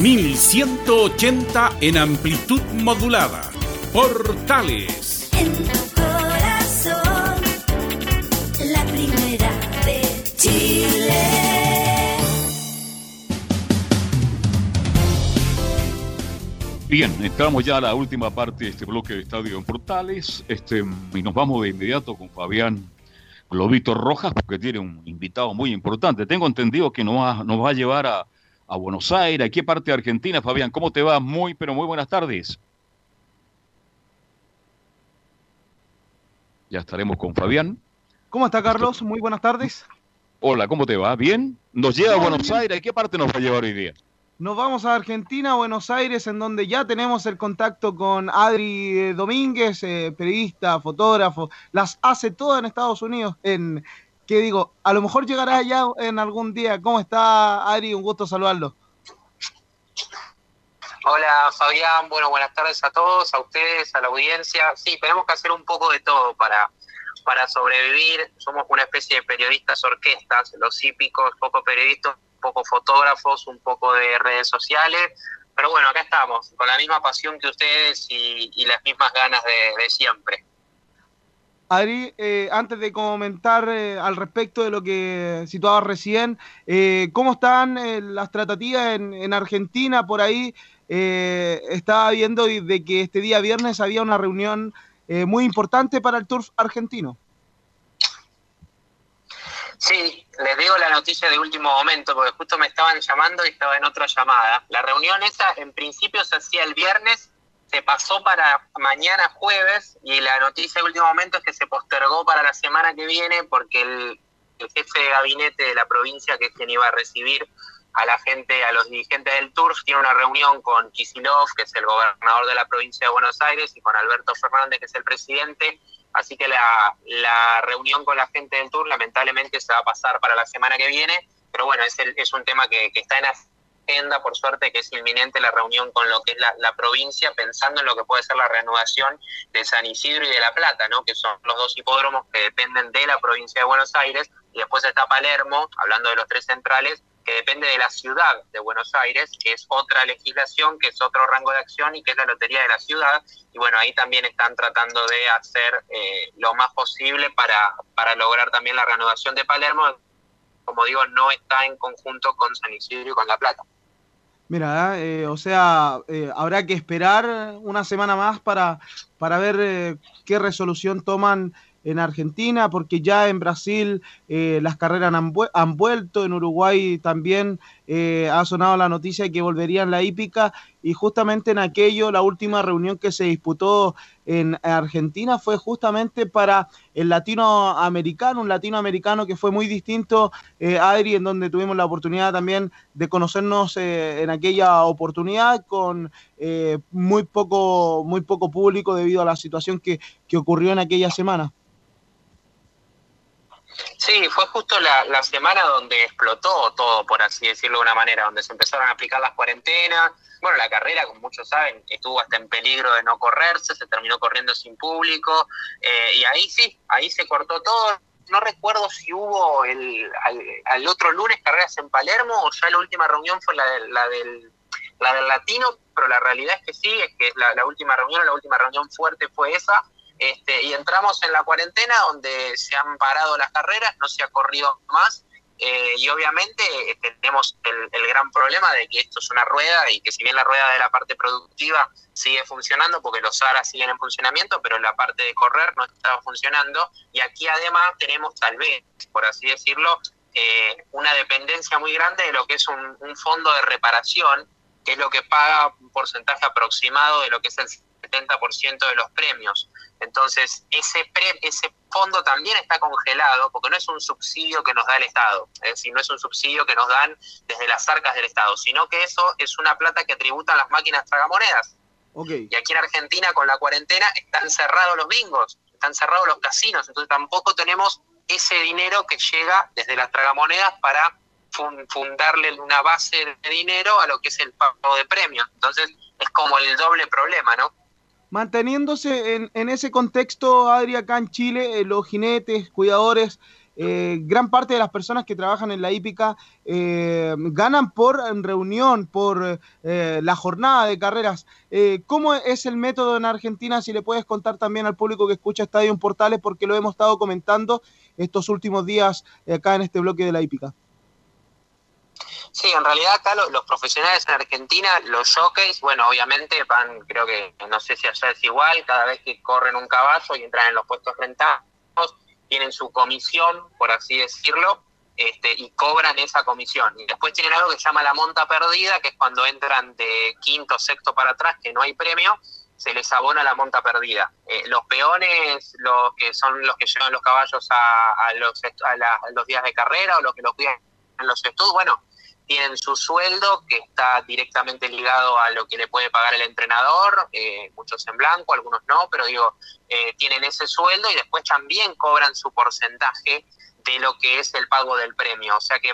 1180 en amplitud modulada. Portales. En tu corazón, la primera de Chile. Bien, entramos ya a la última parte de este bloque de Estadio en Portales este, y nos vamos de inmediato con Fabián Globito Rojas porque tiene un invitado muy importante. Tengo entendido que nos va, nos va a llevar a, a Buenos Aires. ¿A qué parte de Argentina, Fabián? ¿Cómo te va? Muy, pero muy buenas tardes. Ya estaremos con Fabián. ¿Cómo está Carlos? Muy buenas tardes. Hola, ¿cómo te va? ¿Bien? Nos lleva a Buenos bien. Aires. ¿A qué parte nos va a llevar hoy día? Nos vamos a Argentina, Buenos Aires, en donde ya tenemos el contacto con Adri eh, Domínguez, eh, periodista, fotógrafo, las hace todas en Estados Unidos. En, ¿Qué digo? A lo mejor llegará allá en algún día. ¿Cómo está Adri? Un gusto saludarlo. Hola Fabián, bueno, buenas tardes a todos, a ustedes, a la audiencia. Sí, tenemos que hacer un poco de todo para, para sobrevivir. Somos una especie de periodistas orquestas, los hípicos, poco periodistas, poco fotógrafos, un poco de redes sociales. Pero bueno, acá estamos, con la misma pasión que ustedes y, y las mismas ganas de, de siempre. Adri, eh, antes de comentar eh, al respecto de lo que situabas recién, eh, ¿cómo están eh, las tratativas en, en Argentina? Por ahí estaba viendo de que este día viernes había una reunión muy importante para el Turf argentino. Sí, les digo la noticia de último momento, porque justo me estaban llamando y estaba en otra llamada. La reunión esa en principio se hacía el viernes, se pasó para mañana jueves y la noticia de último momento es que se postergó para la semana que viene porque el, el jefe de gabinete de la provincia, que es quien iba a recibir a la gente, a los dirigentes del TURF, tiene una reunión con Kisilov, que es el gobernador de la provincia de Buenos Aires, y con Alberto Fernández, que es el presidente. Así que la, la reunión con la gente del TUR lamentablemente se va a pasar para la semana que viene, pero bueno, es, el- es un tema que, que está en agenda, por suerte, que es inminente la reunión con lo que es la, la provincia, pensando en lo que puede ser la reanudación de San Isidro y de La Plata, ¿no? que son los dos hipódromos que dependen de la provincia de Buenos Aires, y después está Palermo, hablando de los tres centrales, que depende de la ciudad de Buenos Aires, que es otra legislación, que es otro rango de acción y que es la Lotería de la Ciudad. Y bueno, ahí también están tratando de hacer eh, lo más posible para, para lograr también la reanudación de Palermo. Como digo, no está en conjunto con San Isidro y con La Plata. Mira, eh, o sea, eh, habrá que esperar una semana más para, para ver eh, qué resolución toman en Argentina, porque ya en Brasil eh, las carreras han, han vuelto, en Uruguay también eh, ha sonado la noticia de que volverían la hípica, y justamente en aquello, la última reunión que se disputó en Argentina fue justamente para el latinoamericano, un latinoamericano que fue muy distinto, eh, Adri, en donde tuvimos la oportunidad también de conocernos eh, en aquella oportunidad con eh, muy, poco, muy poco público debido a la situación que, que ocurrió en aquella semana. Sí, fue justo la, la, semana donde explotó todo, por así decirlo de una manera, donde se empezaron a aplicar las cuarentenas. Bueno, la carrera, como muchos saben, estuvo hasta en peligro de no correrse, se terminó corriendo sin público, eh, y ahí sí, ahí se cortó todo. No recuerdo si hubo el, al, otro lunes carreras en Palermo o ya la última reunión fue la, de, la, del, la del latino, pero la realidad es que sí, es que la, la última reunión, la última reunión fuerte fue esa este, y entramos en la cuarentena donde se han parado las carreras, no se ha corrido más. Eh, y obviamente eh, tenemos el, gran problema de que esto es una rueda y que si bien la rueda de la parte productiva sigue funcionando porque los aras siguen en funcionamiento, pero la parte de correr no está funcionando y aquí además tenemos tal vez, por así decirlo, eh, una dependencia muy grande de lo que es un, un fondo de reparación, que es lo que paga un porcentaje aproximado de lo que es el 70% de los premios. Entonces, ese, pre, ese fondo también está congelado porque no es un subsidio que nos da el Estado, es decir, no es un subsidio que nos dan desde las arcas del Estado, sino que eso es una plata que tributan las máquinas tragamonedas. Y aquí en Argentina, con la cuarentena, están cerrados los bingos, están cerrados los casinos, entonces tampoco tenemos ese dinero que llega desde las tragamonedas para fundarle una base de dinero a lo que es el pago de premios. Entonces, es como el doble problema, ¿no? Manteniéndose en, en ese contexto, Adri, acá en Chile, eh, los jinetes, cuidadores, eh, gran parte de las personas que trabajan en la hípica eh, ganan por reunión, por eh, la jornada de carreras. Eh, ¿Cómo es el método en Argentina? Si le puedes contar también al público que escucha Estadio en Portales, porque lo hemos estado comentando estos últimos días acá en este bloque de la hípica. Sí, en realidad acá los, los, profesionales en Argentina, los jockeys, bueno, obviamente van, creo que, no sé si allá es igual, cada vez que corren un caballo y entran en los puestos rentados, tienen su comisión, por así decirlo, este, y cobran esa comisión. Y después tienen algo que se llama la monta perdida, que es cuando entran de quinto, sexto para atrás, que no hay premio, se les abona la monta perdida. Eh, los peones, los que son los que llevan los caballos a, los, a, a los días de carrera o los que los cuidan en los estudios, bueno, tienen su sueldo que está directamente ligado a lo que le puede pagar el entrenador, eh, muchos en blanco, algunos no, pero digo, eh, tienen ese sueldo y después también cobran su porcentaje de lo que es el pago del premio. O sea que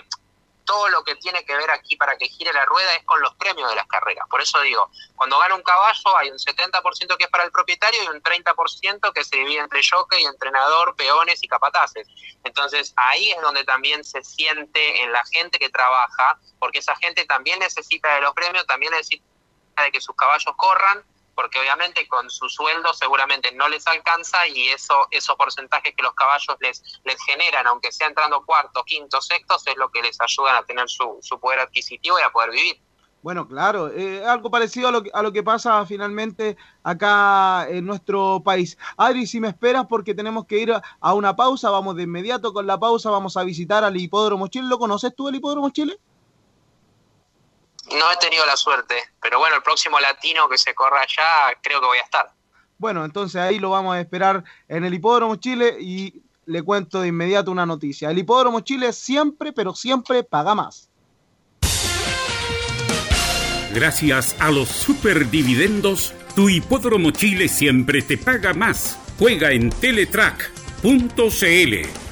todo lo que tiene que ver aquí para que gire la rueda es con los premios de las carreras. Por eso digo, cuando gana un caballo hay un 70% que es para el propietario y un 30% que se divide entre jockey, entrenador, peones y capataces. Entonces ahí es donde también se siente en la gente que trabaja, porque esa gente también necesita de los premios, también necesita de que sus caballos corran porque obviamente con su sueldo seguramente no les alcanza y eso esos porcentajes que los caballos les, les generan, aunque sea entrando cuarto, quinto, sextos, es lo que les ayudan a tener su, su poder adquisitivo y a poder vivir. Bueno, claro, eh, algo parecido a lo, que, a lo que pasa finalmente acá en nuestro país. Adri, si me esperas porque tenemos que ir a una pausa, vamos de inmediato con la pausa, vamos a visitar al Hipódromo Chile. ¿Lo conoces tú el Hipódromo Chile? No he tenido la suerte, pero bueno, el próximo latino que se corra allá, creo que voy a estar. Bueno, entonces ahí lo vamos a esperar en el Hipódromo Chile y le cuento de inmediato una noticia. El Hipódromo Chile siempre, pero siempre paga más. Gracias a los superdividendos, tu Hipódromo Chile siempre te paga más. Juega en Teletrack.cl.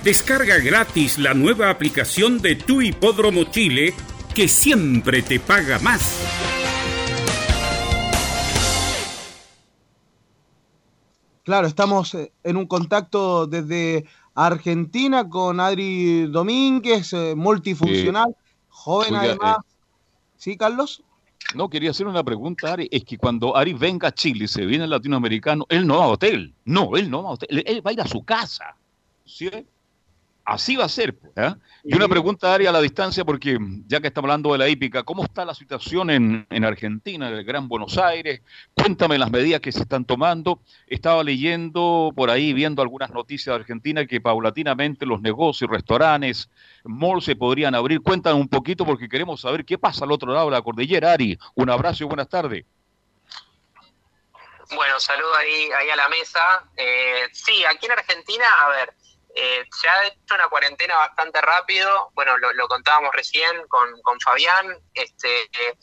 Descarga gratis la nueva aplicación de tu Hipódromo Chile que siempre te paga más. Claro, estamos eh, en un contacto desde Argentina con Adri Domínguez, eh, multifuncional, eh, joven oiga, además. Eh, ¿Sí, Carlos? No, quería hacer una pregunta, Ari. Es que cuando Ari venga a Chile y se viene latinoamericano, él no va a hotel. No, él no va a hotel. Él va a ir a su casa. ¿Sí? Así va a ser. ¿eh? Y una pregunta, Ari, a la distancia, porque ya que estamos hablando de la hípica, ¿cómo está la situación en, en, Argentina, en el Gran Buenos Aires? Cuéntame las medidas que se están tomando. Estaba leyendo por ahí, viendo algunas noticias de Argentina, que paulatinamente los negocios, restaurantes, malls se podrían abrir. Cuéntame un poquito, porque queremos saber qué pasa al otro lado de la cordillera. Ari, un abrazo y buenas tardes. Bueno, saludo ahí, ahí a la mesa. Eh, sí, aquí en Argentina, a ver, eh, se ha hecho una cuarentena bastante rápido. Bueno, lo, contábamos recién con, con Fabián. Este, eh,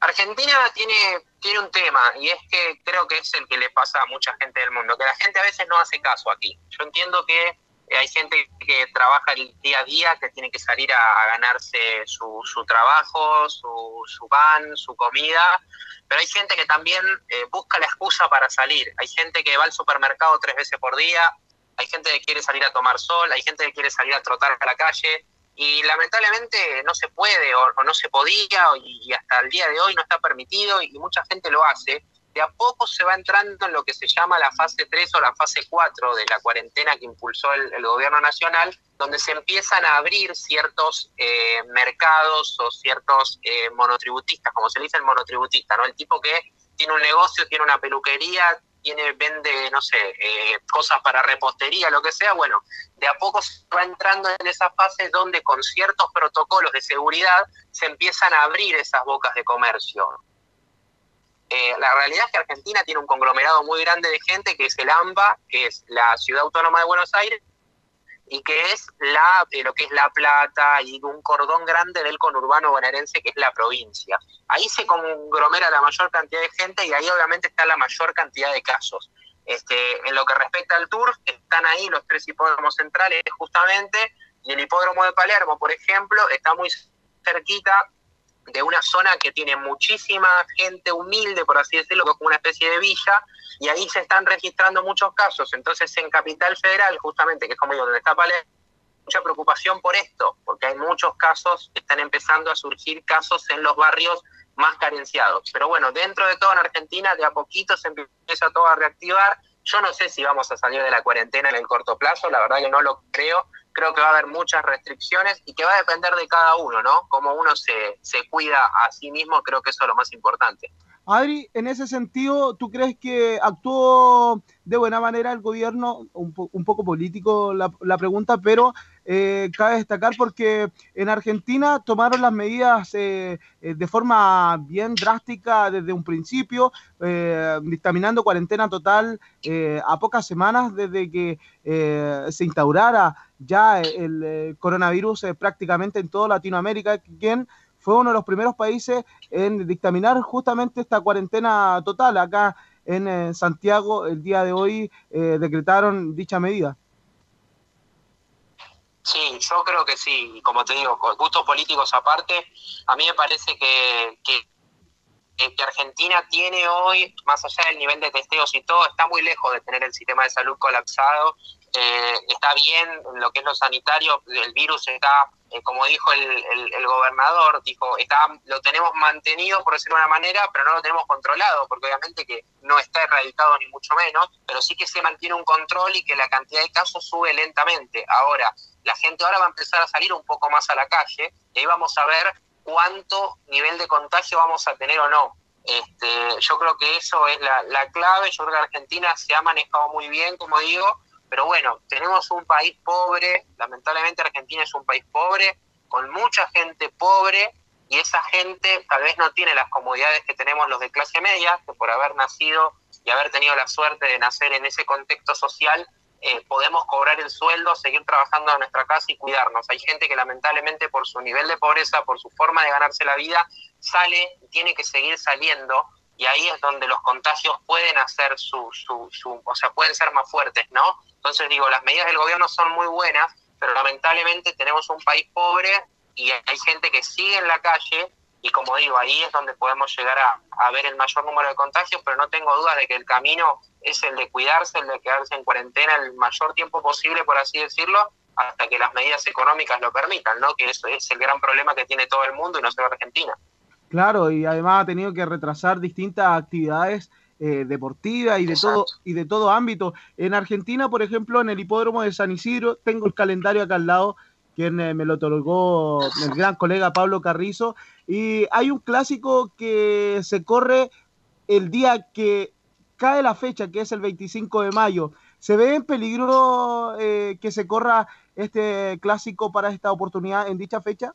Argentina tiene, tiene un tema y es que creo que es el que le pasa a mucha gente del mundo, que la gente a veces no hace caso aquí. Yo entiendo que eh, hay gente que trabaja el día a día, que tiene que salir a, a ganarse su, su trabajo, su, su pan, su comida, pero hay gente que también eh, busca la excusa para salir. Hay gente que va al supermercado tres veces por día, hay gente que quiere salir a tomar sol, hay gente que quiere salir a trotar a la calle y lamentablemente no se puede o, o no se podía y, hasta el día de hoy no está permitido y mucha gente lo hace. De a poco se va entrando en lo que se llama la fase 3 o la fase 4 de la cuarentena que impulsó el, el gobierno nacional, donde se empiezan a abrir ciertos eh, mercados o ciertos eh, monotributistas, como se le dice el monotributista, ¿no? El tipo que tiene un negocio, tiene una peluquería, tiene, vende, no sé, eh, cosas para repostería, lo que sea, bueno, de a poco se va entrando en esa fase donde con ciertos protocolos de seguridad se empiezan a abrir esas bocas de comercio. Eh, la realidad es que Argentina tiene un conglomerado muy grande de gente que es el AMBA, que es la Ciudad Autónoma de Buenos Aires, y que es la eh, lo que es La Plata y un cordón grande del conurbano bonaerense que es la provincia. Ahí se conglomera la mayor cantidad de gente y ahí obviamente está la mayor cantidad de casos. Este, en lo que respecta al tour, están ahí los tres hipódromos centrales justamente, y el hipódromo de Palermo, por ejemplo, está muy cerquita de una zona que tiene muchísima gente humilde, por así decirlo, que es como una especie de villa, y ahí se están registrando muchos casos. Entonces, en Capital Federal, justamente, que es como digo, donde está Palermo, mucha preocupación por esto, porque hay muchos casos, están empezando a surgir casos en los barrios más carenciados. Pero bueno, dentro de todo en Argentina, de a poquito se empieza todo a reactivar. Yo no sé si vamos a salir de la cuarentena en el corto plazo, la verdad que no lo creo. Creo que va a haber muchas restricciones y que va a depender de cada uno, ¿no? Cómo uno se, se cuida a sí mismo, creo que eso es lo más importante. Adri, en ese sentido, ¿tú crees que actuó de buena manera el gobierno? Un, po- un poco político la, la pregunta, pero eh, cabe destacar porque en Argentina tomaron las medidas eh, eh, de forma bien drástica desde un principio, eh, dictaminando cuarentena total eh, a pocas semanas desde que se instaurara ya el coronavirus prácticamente en toda Latinoamérica, quien fue uno de los primeros países en dictaminar justamente esta cuarentena total. Acá en Santiago, el día de hoy, decretaron dicha medida. Sí, yo creo que sí, y como te digo, gustos políticos aparte, a mí me parece que, que, que Argentina tiene hoy, más allá del nivel de testeos y todo, está muy lejos de tener el sistema de salud colapsado, eh, está bien en lo que es lo sanitario, el virus está, eh, como dijo el, el, el gobernador, dijo, está, lo tenemos mantenido, por decirlo de una manera, pero no lo tenemos controlado, porque obviamente que no está erradicado ni mucho menos, pero sí que se mantiene un control y que la cantidad de casos sube lentamente. Ahora, la gente ahora va a empezar a salir un poco más a la calle y ahí vamos a ver cuánto nivel de contagio vamos a tener o no. Este, yo creo que eso es la, la clave, yo creo que Argentina se ha manejado muy bien, como digo, pero bueno, tenemos un país pobre, lamentablemente Argentina es un país pobre, con mucha gente pobre, y esa gente tal vez no tiene las comodidades que tenemos los de clase media, que por haber nacido y haber tenido la suerte de nacer en ese contexto social, eh, podemos cobrar el sueldo, seguir trabajando en nuestra casa y cuidarnos. Hay gente que lamentablemente por su nivel de pobreza, por su forma de ganarse la vida, sale tiene que seguir saliendo y ahí es donde los contagios pueden hacer su, su, su, o sea, pueden ser más fuertes, ¿no? Entonces digo, las medidas del gobierno son muy buenas, pero lamentablemente tenemos un país pobre y hay gente que sigue en la calle y como digo, ahí es donde podemos llegar a, a ver el mayor número de contagios, pero no tengo duda de que el camino es el de cuidarse, el de quedarse en cuarentena el mayor tiempo posible, por así decirlo, hasta que las medidas económicas lo permitan, ¿no? Que eso es el gran problema que tiene todo el mundo y no solo Argentina. Claro, y además ha tenido que retrasar distintas actividades eh, deportivas y de todo y de todo ámbito. En Argentina, por ejemplo, en el hipódromo de San Isidro, tengo el calendario acá al lado, quien eh, me lo otorgó el gran colega Pablo Carrizo, y hay un clásico que se corre el día que cae la fecha, que es el 25 de mayo. ¿Se ve en peligro eh, que se corra este clásico para esta oportunidad en dicha fecha?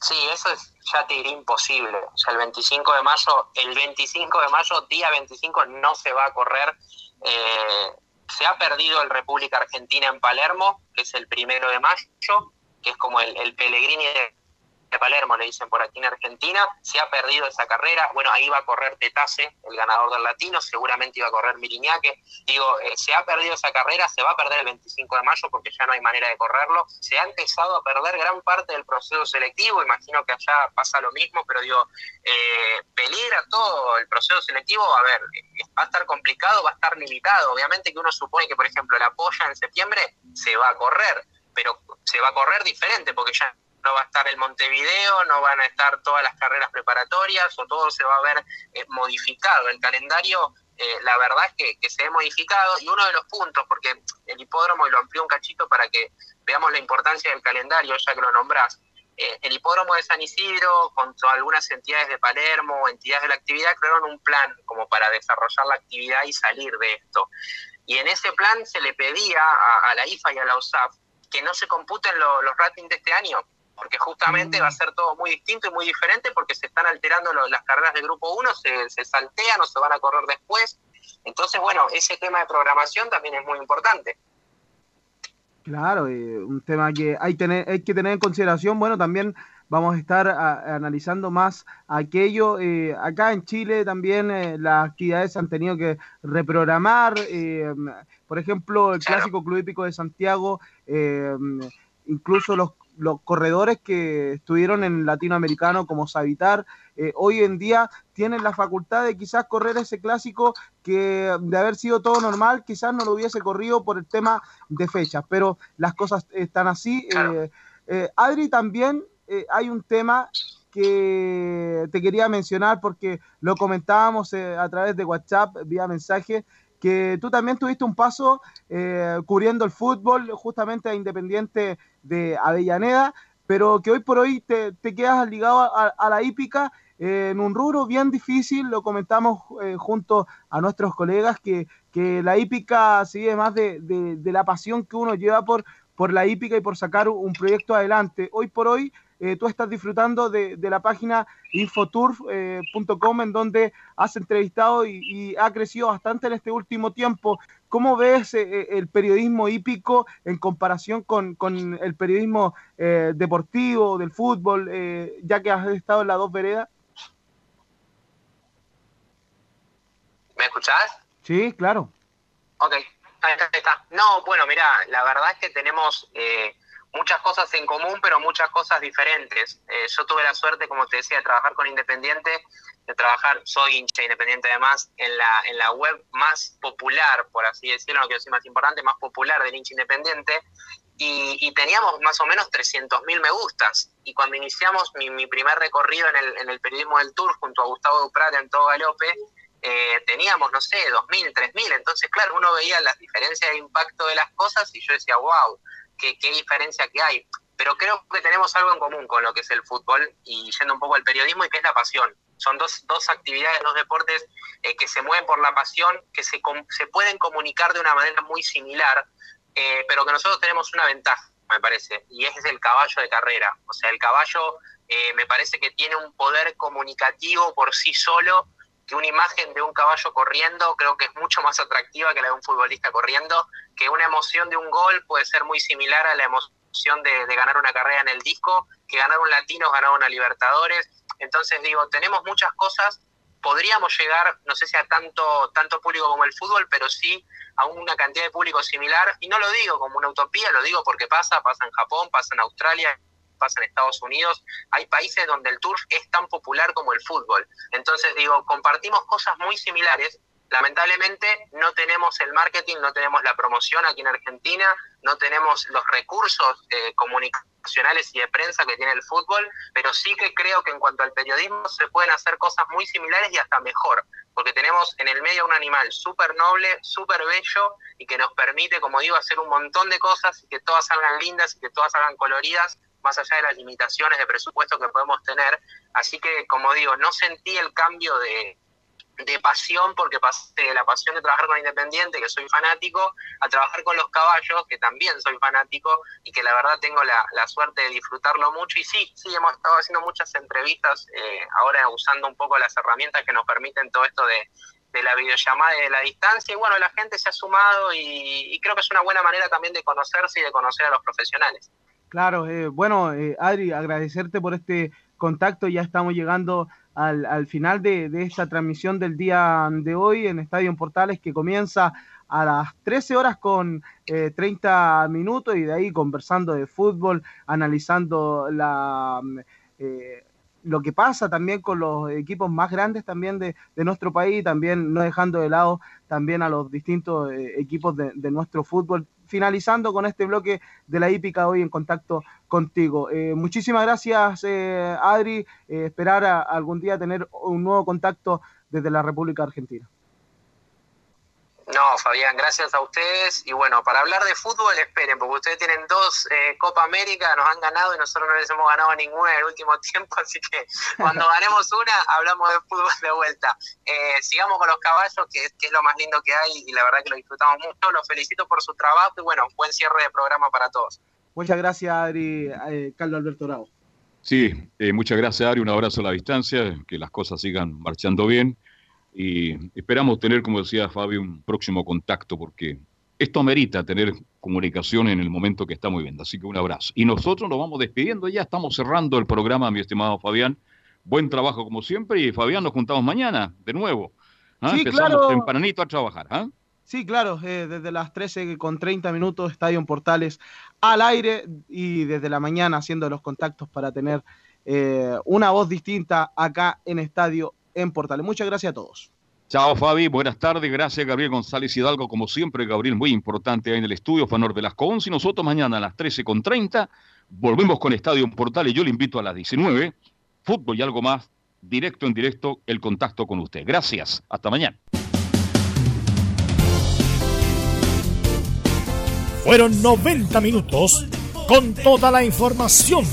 Sí, eso es, ya te diré imposible. O sea, el 25 de mayo, el 25 de mayo, día 25, no se va a correr. Eh, se ha perdido el República Argentina en Palermo, que es el primero de mayo, que es como el, el Pellegrini de de Palermo, le dicen por aquí en Argentina, se ha perdido esa carrera, bueno, ahí va a correr Tetase, el ganador del latino, seguramente iba a correr Miriñaque, digo, eh, se ha perdido esa carrera, se va a perder el 25 de mayo porque ya no hay manera de correrlo, se ha empezado a perder gran parte del proceso selectivo, imagino que allá pasa lo mismo, pero digo, eh, peligra todo el proceso selectivo, a ver, eh, va a estar complicado, va a estar limitado, obviamente que uno supone que, por ejemplo, la polla en septiembre se va a correr, pero se va a correr diferente porque ya no va a estar el Montevideo, no van a estar todas las carreras preparatorias o todo se va a ver eh, modificado. El calendario, eh, la verdad es que, se ha modificado y uno de los puntos, porque el hipódromo, y lo amplió un cachito para que veamos la importancia del calendario, ya que lo nombrás, eh, el hipódromo de San Isidro, junto a algunas entidades de Palermo, entidades de la actividad, crearon un plan como para desarrollar la actividad y salir de esto. Y en ese plan se le pedía a, la IFA y a la OSAF que no se computen los ratings de este año, porque justamente va a ser todo muy distinto y muy diferente porque se están alterando las carreras del grupo 1, se, se saltean o se van a correr después. Entonces, bueno, ese tema de programación también es muy importante. Claro, eh, un tema que hay, tener, hay que tener en consideración. Bueno, también vamos a estar analizando más aquello. Eh, acá en Chile también eh, las actividades se han tenido que reprogramar. por ejemplo, el clásico Club Hípico de Santiago, incluso los los corredores que estuvieron en latinoamericano como Savitar, eh, hoy en día tienen la facultad de quizás correr ese clásico que de haber sido todo normal, quizás no lo hubiese corrido por el tema de fechas, pero las cosas están así. Eh, eh, Adri, también hay un tema que te quería mencionar porque lo comentábamos a través de WhatsApp vía mensaje que tú también tuviste un paso eh, cubriendo el fútbol justamente a Independiente de Avellaneda, pero que hoy por hoy te, quedas ligado a, la hípica eh, en un rubro bien difícil, lo comentamos eh, junto a nuestros colegas, que, que la hípica sigue más de, de, la pasión que uno lleva por, por la hípica y por sacar un proyecto adelante. Hoy por hoy eh, tú estás disfrutando de, la página infoturf.com en donde has entrevistado y, ha crecido bastante en este último tiempo. ¿Cómo ves eh, eh, el periodismo hípico en comparación con, el periodismo deportivo, del fútbol, ya que has estado en las dos veredas? ¿Me escuchás? Sí, claro. Ok, ahí está. No, bueno, mira, la verdad es que tenemos muchas cosas en común, pero muchas cosas diferentes. Eh, yo tuve la suerte, como te decía, de trabajar con Independiente, de trabajar, soy hincha Independiente además, en la, en la web más popular, por así decirlo, no quiero decir más importante, más popular del hincha Independiente, y, teníamos más o menos 300.000 me gustas. Y cuando iniciamos mi, primer recorrido en el, en el periodismo del Tour junto a Gustavo Duprat en todo Galope, eh, teníamos, no sé, 2.000, 3.000. Entonces, claro, uno veía las diferencias de impacto de las cosas y yo decía, wow, qué, diferencia que hay. Pero creo que tenemos algo en común con lo que es el fútbol y yendo un poco al periodismo y que es la pasión. Son dos, dos actividades, dos deportes eh, que se mueven por la pasión, que se, se pueden comunicar de una manera muy similar, eh, pero que nosotros tenemos una ventaja, me parece, y es el caballo de carrera. O sea, el caballo eh, me parece que tiene un poder comunicativo por sí solo que una imagen de un caballo corriendo creo que es mucho más atractiva que la de un futbolista corriendo, que una emoción de un gol puede ser muy similar a la emoción de, ganar una carrera en el disco, que ganar un latino, ganar una Libertadores. Entonces digo, tenemos muchas cosas, podríamos llegar, no sé si a tanto, tanto público como el fútbol, pero sí a una cantidad de público similar, y no lo digo como una utopía, lo digo porque pasa, pasa en Japón, pasa en Australia, pasa en Estados Unidos, hay países donde el turf es tan popular como el fútbol. Entonces digo, compartimos cosas muy similares. Lamentablemente no tenemos el marketing, no tenemos la promoción aquí en Argentina, no tenemos los recursos eh, comunicacionales y de prensa que tiene el fútbol, pero sí que creo que en cuanto al periodismo se pueden hacer cosas muy similares y hasta mejor, porque tenemos en el medio un animal súper noble, súper bello y que nos permite, como digo, hacer un montón de cosas y que todas salgan lindas y que todas salgan coloridas más allá de las limitaciones de presupuesto que podemos tener. Así que, como digo, no sentí el cambio de, de pasión, porque pasé de la pasión de trabajar con Independiente, que soy fanático, a trabajar con los caballos, que también soy fanático y que la verdad tengo la, la suerte de disfrutarlo mucho. Y sí, sí, hemos estado haciendo muchas entrevistas, eh, ahora usando un poco las herramientas que nos permiten todo esto de, de la videollamada y de la distancia. Y bueno, la gente se ha sumado y, y creo que es una buena manera también de conocerse y de conocer a los profesionales. Claro, eh, bueno, eh, Adri, agradecerte por este contacto. Ya estamos llegando al, al final de, de, esta transmisión del día de hoy en Estadio Portales que comienza a las 13 horas con eh, 30 minutos y de ahí conversando de fútbol, analizando la... Eh, lo que pasa también con los equipos más grandes también de, de, nuestro país, también no dejando de lado también a los distintos eh, equipos de, de, nuestro fútbol. Finalizando con este bloque de la hípica hoy en contacto contigo. Eh, muchísimas gracias, eh, Adri. esperar a, a algún día tener un nuevo contacto desde la República Argentina. No, Fabián, gracias a ustedes. Y bueno, para hablar de fútbol, esperen, porque ustedes tienen dos eh, Copa América, nos han ganado y nosotros no les hemos ganado ninguna en el último [LAUGHS] tiempo, así que cuando [LAUGHS] ganemos una, hablamos de fútbol de vuelta. Eh, sigamos con los caballos, que, que, es lo más lindo que hay y la verdad que lo disfrutamos mucho. Los felicito por su trabajo y bueno, buen cierre de programa para todos. Muchas gracias, Adri, eh, Carlos Alberto Bravo. Sí, eh, muchas gracias, Adri. Un abrazo a la distancia, que las cosas sigan marchando bien y esperamos tener, como decía Fabio, un próximo contacto porque esto amerita tener comunicación en el momento que estamos viviendo. Así que un abrazo. Y nosotros nos vamos despidiendo, ya estamos cerrando el programa, mi estimado Fabián. Buen trabajo como siempre y Fabián, nos juntamos mañana de nuevo. ¿Ah? Sí, Empezamos claro. tempranito a trabajar. ¿ah? Sí, claro, eh, desde las 13 con 30 minutos, Estadio en Portales al aire y desde la mañana haciendo los contactos para tener eh, una voz distinta acá en Estadio en Portales. Muchas gracias a todos. Chao Fabi, buenas tardes, gracias Gabriel González Hidalgo, como siempre, Gabriel muy importante ahí en el estudio, Fanor Velasco 11 y nosotros mañana a las 13.30 volvemos con Estadio en Portales, yo le invito a las 19, fútbol y algo más, directo en directo, el contacto con usted. Gracias, hasta mañana. Fueron 90 minutos con toda la información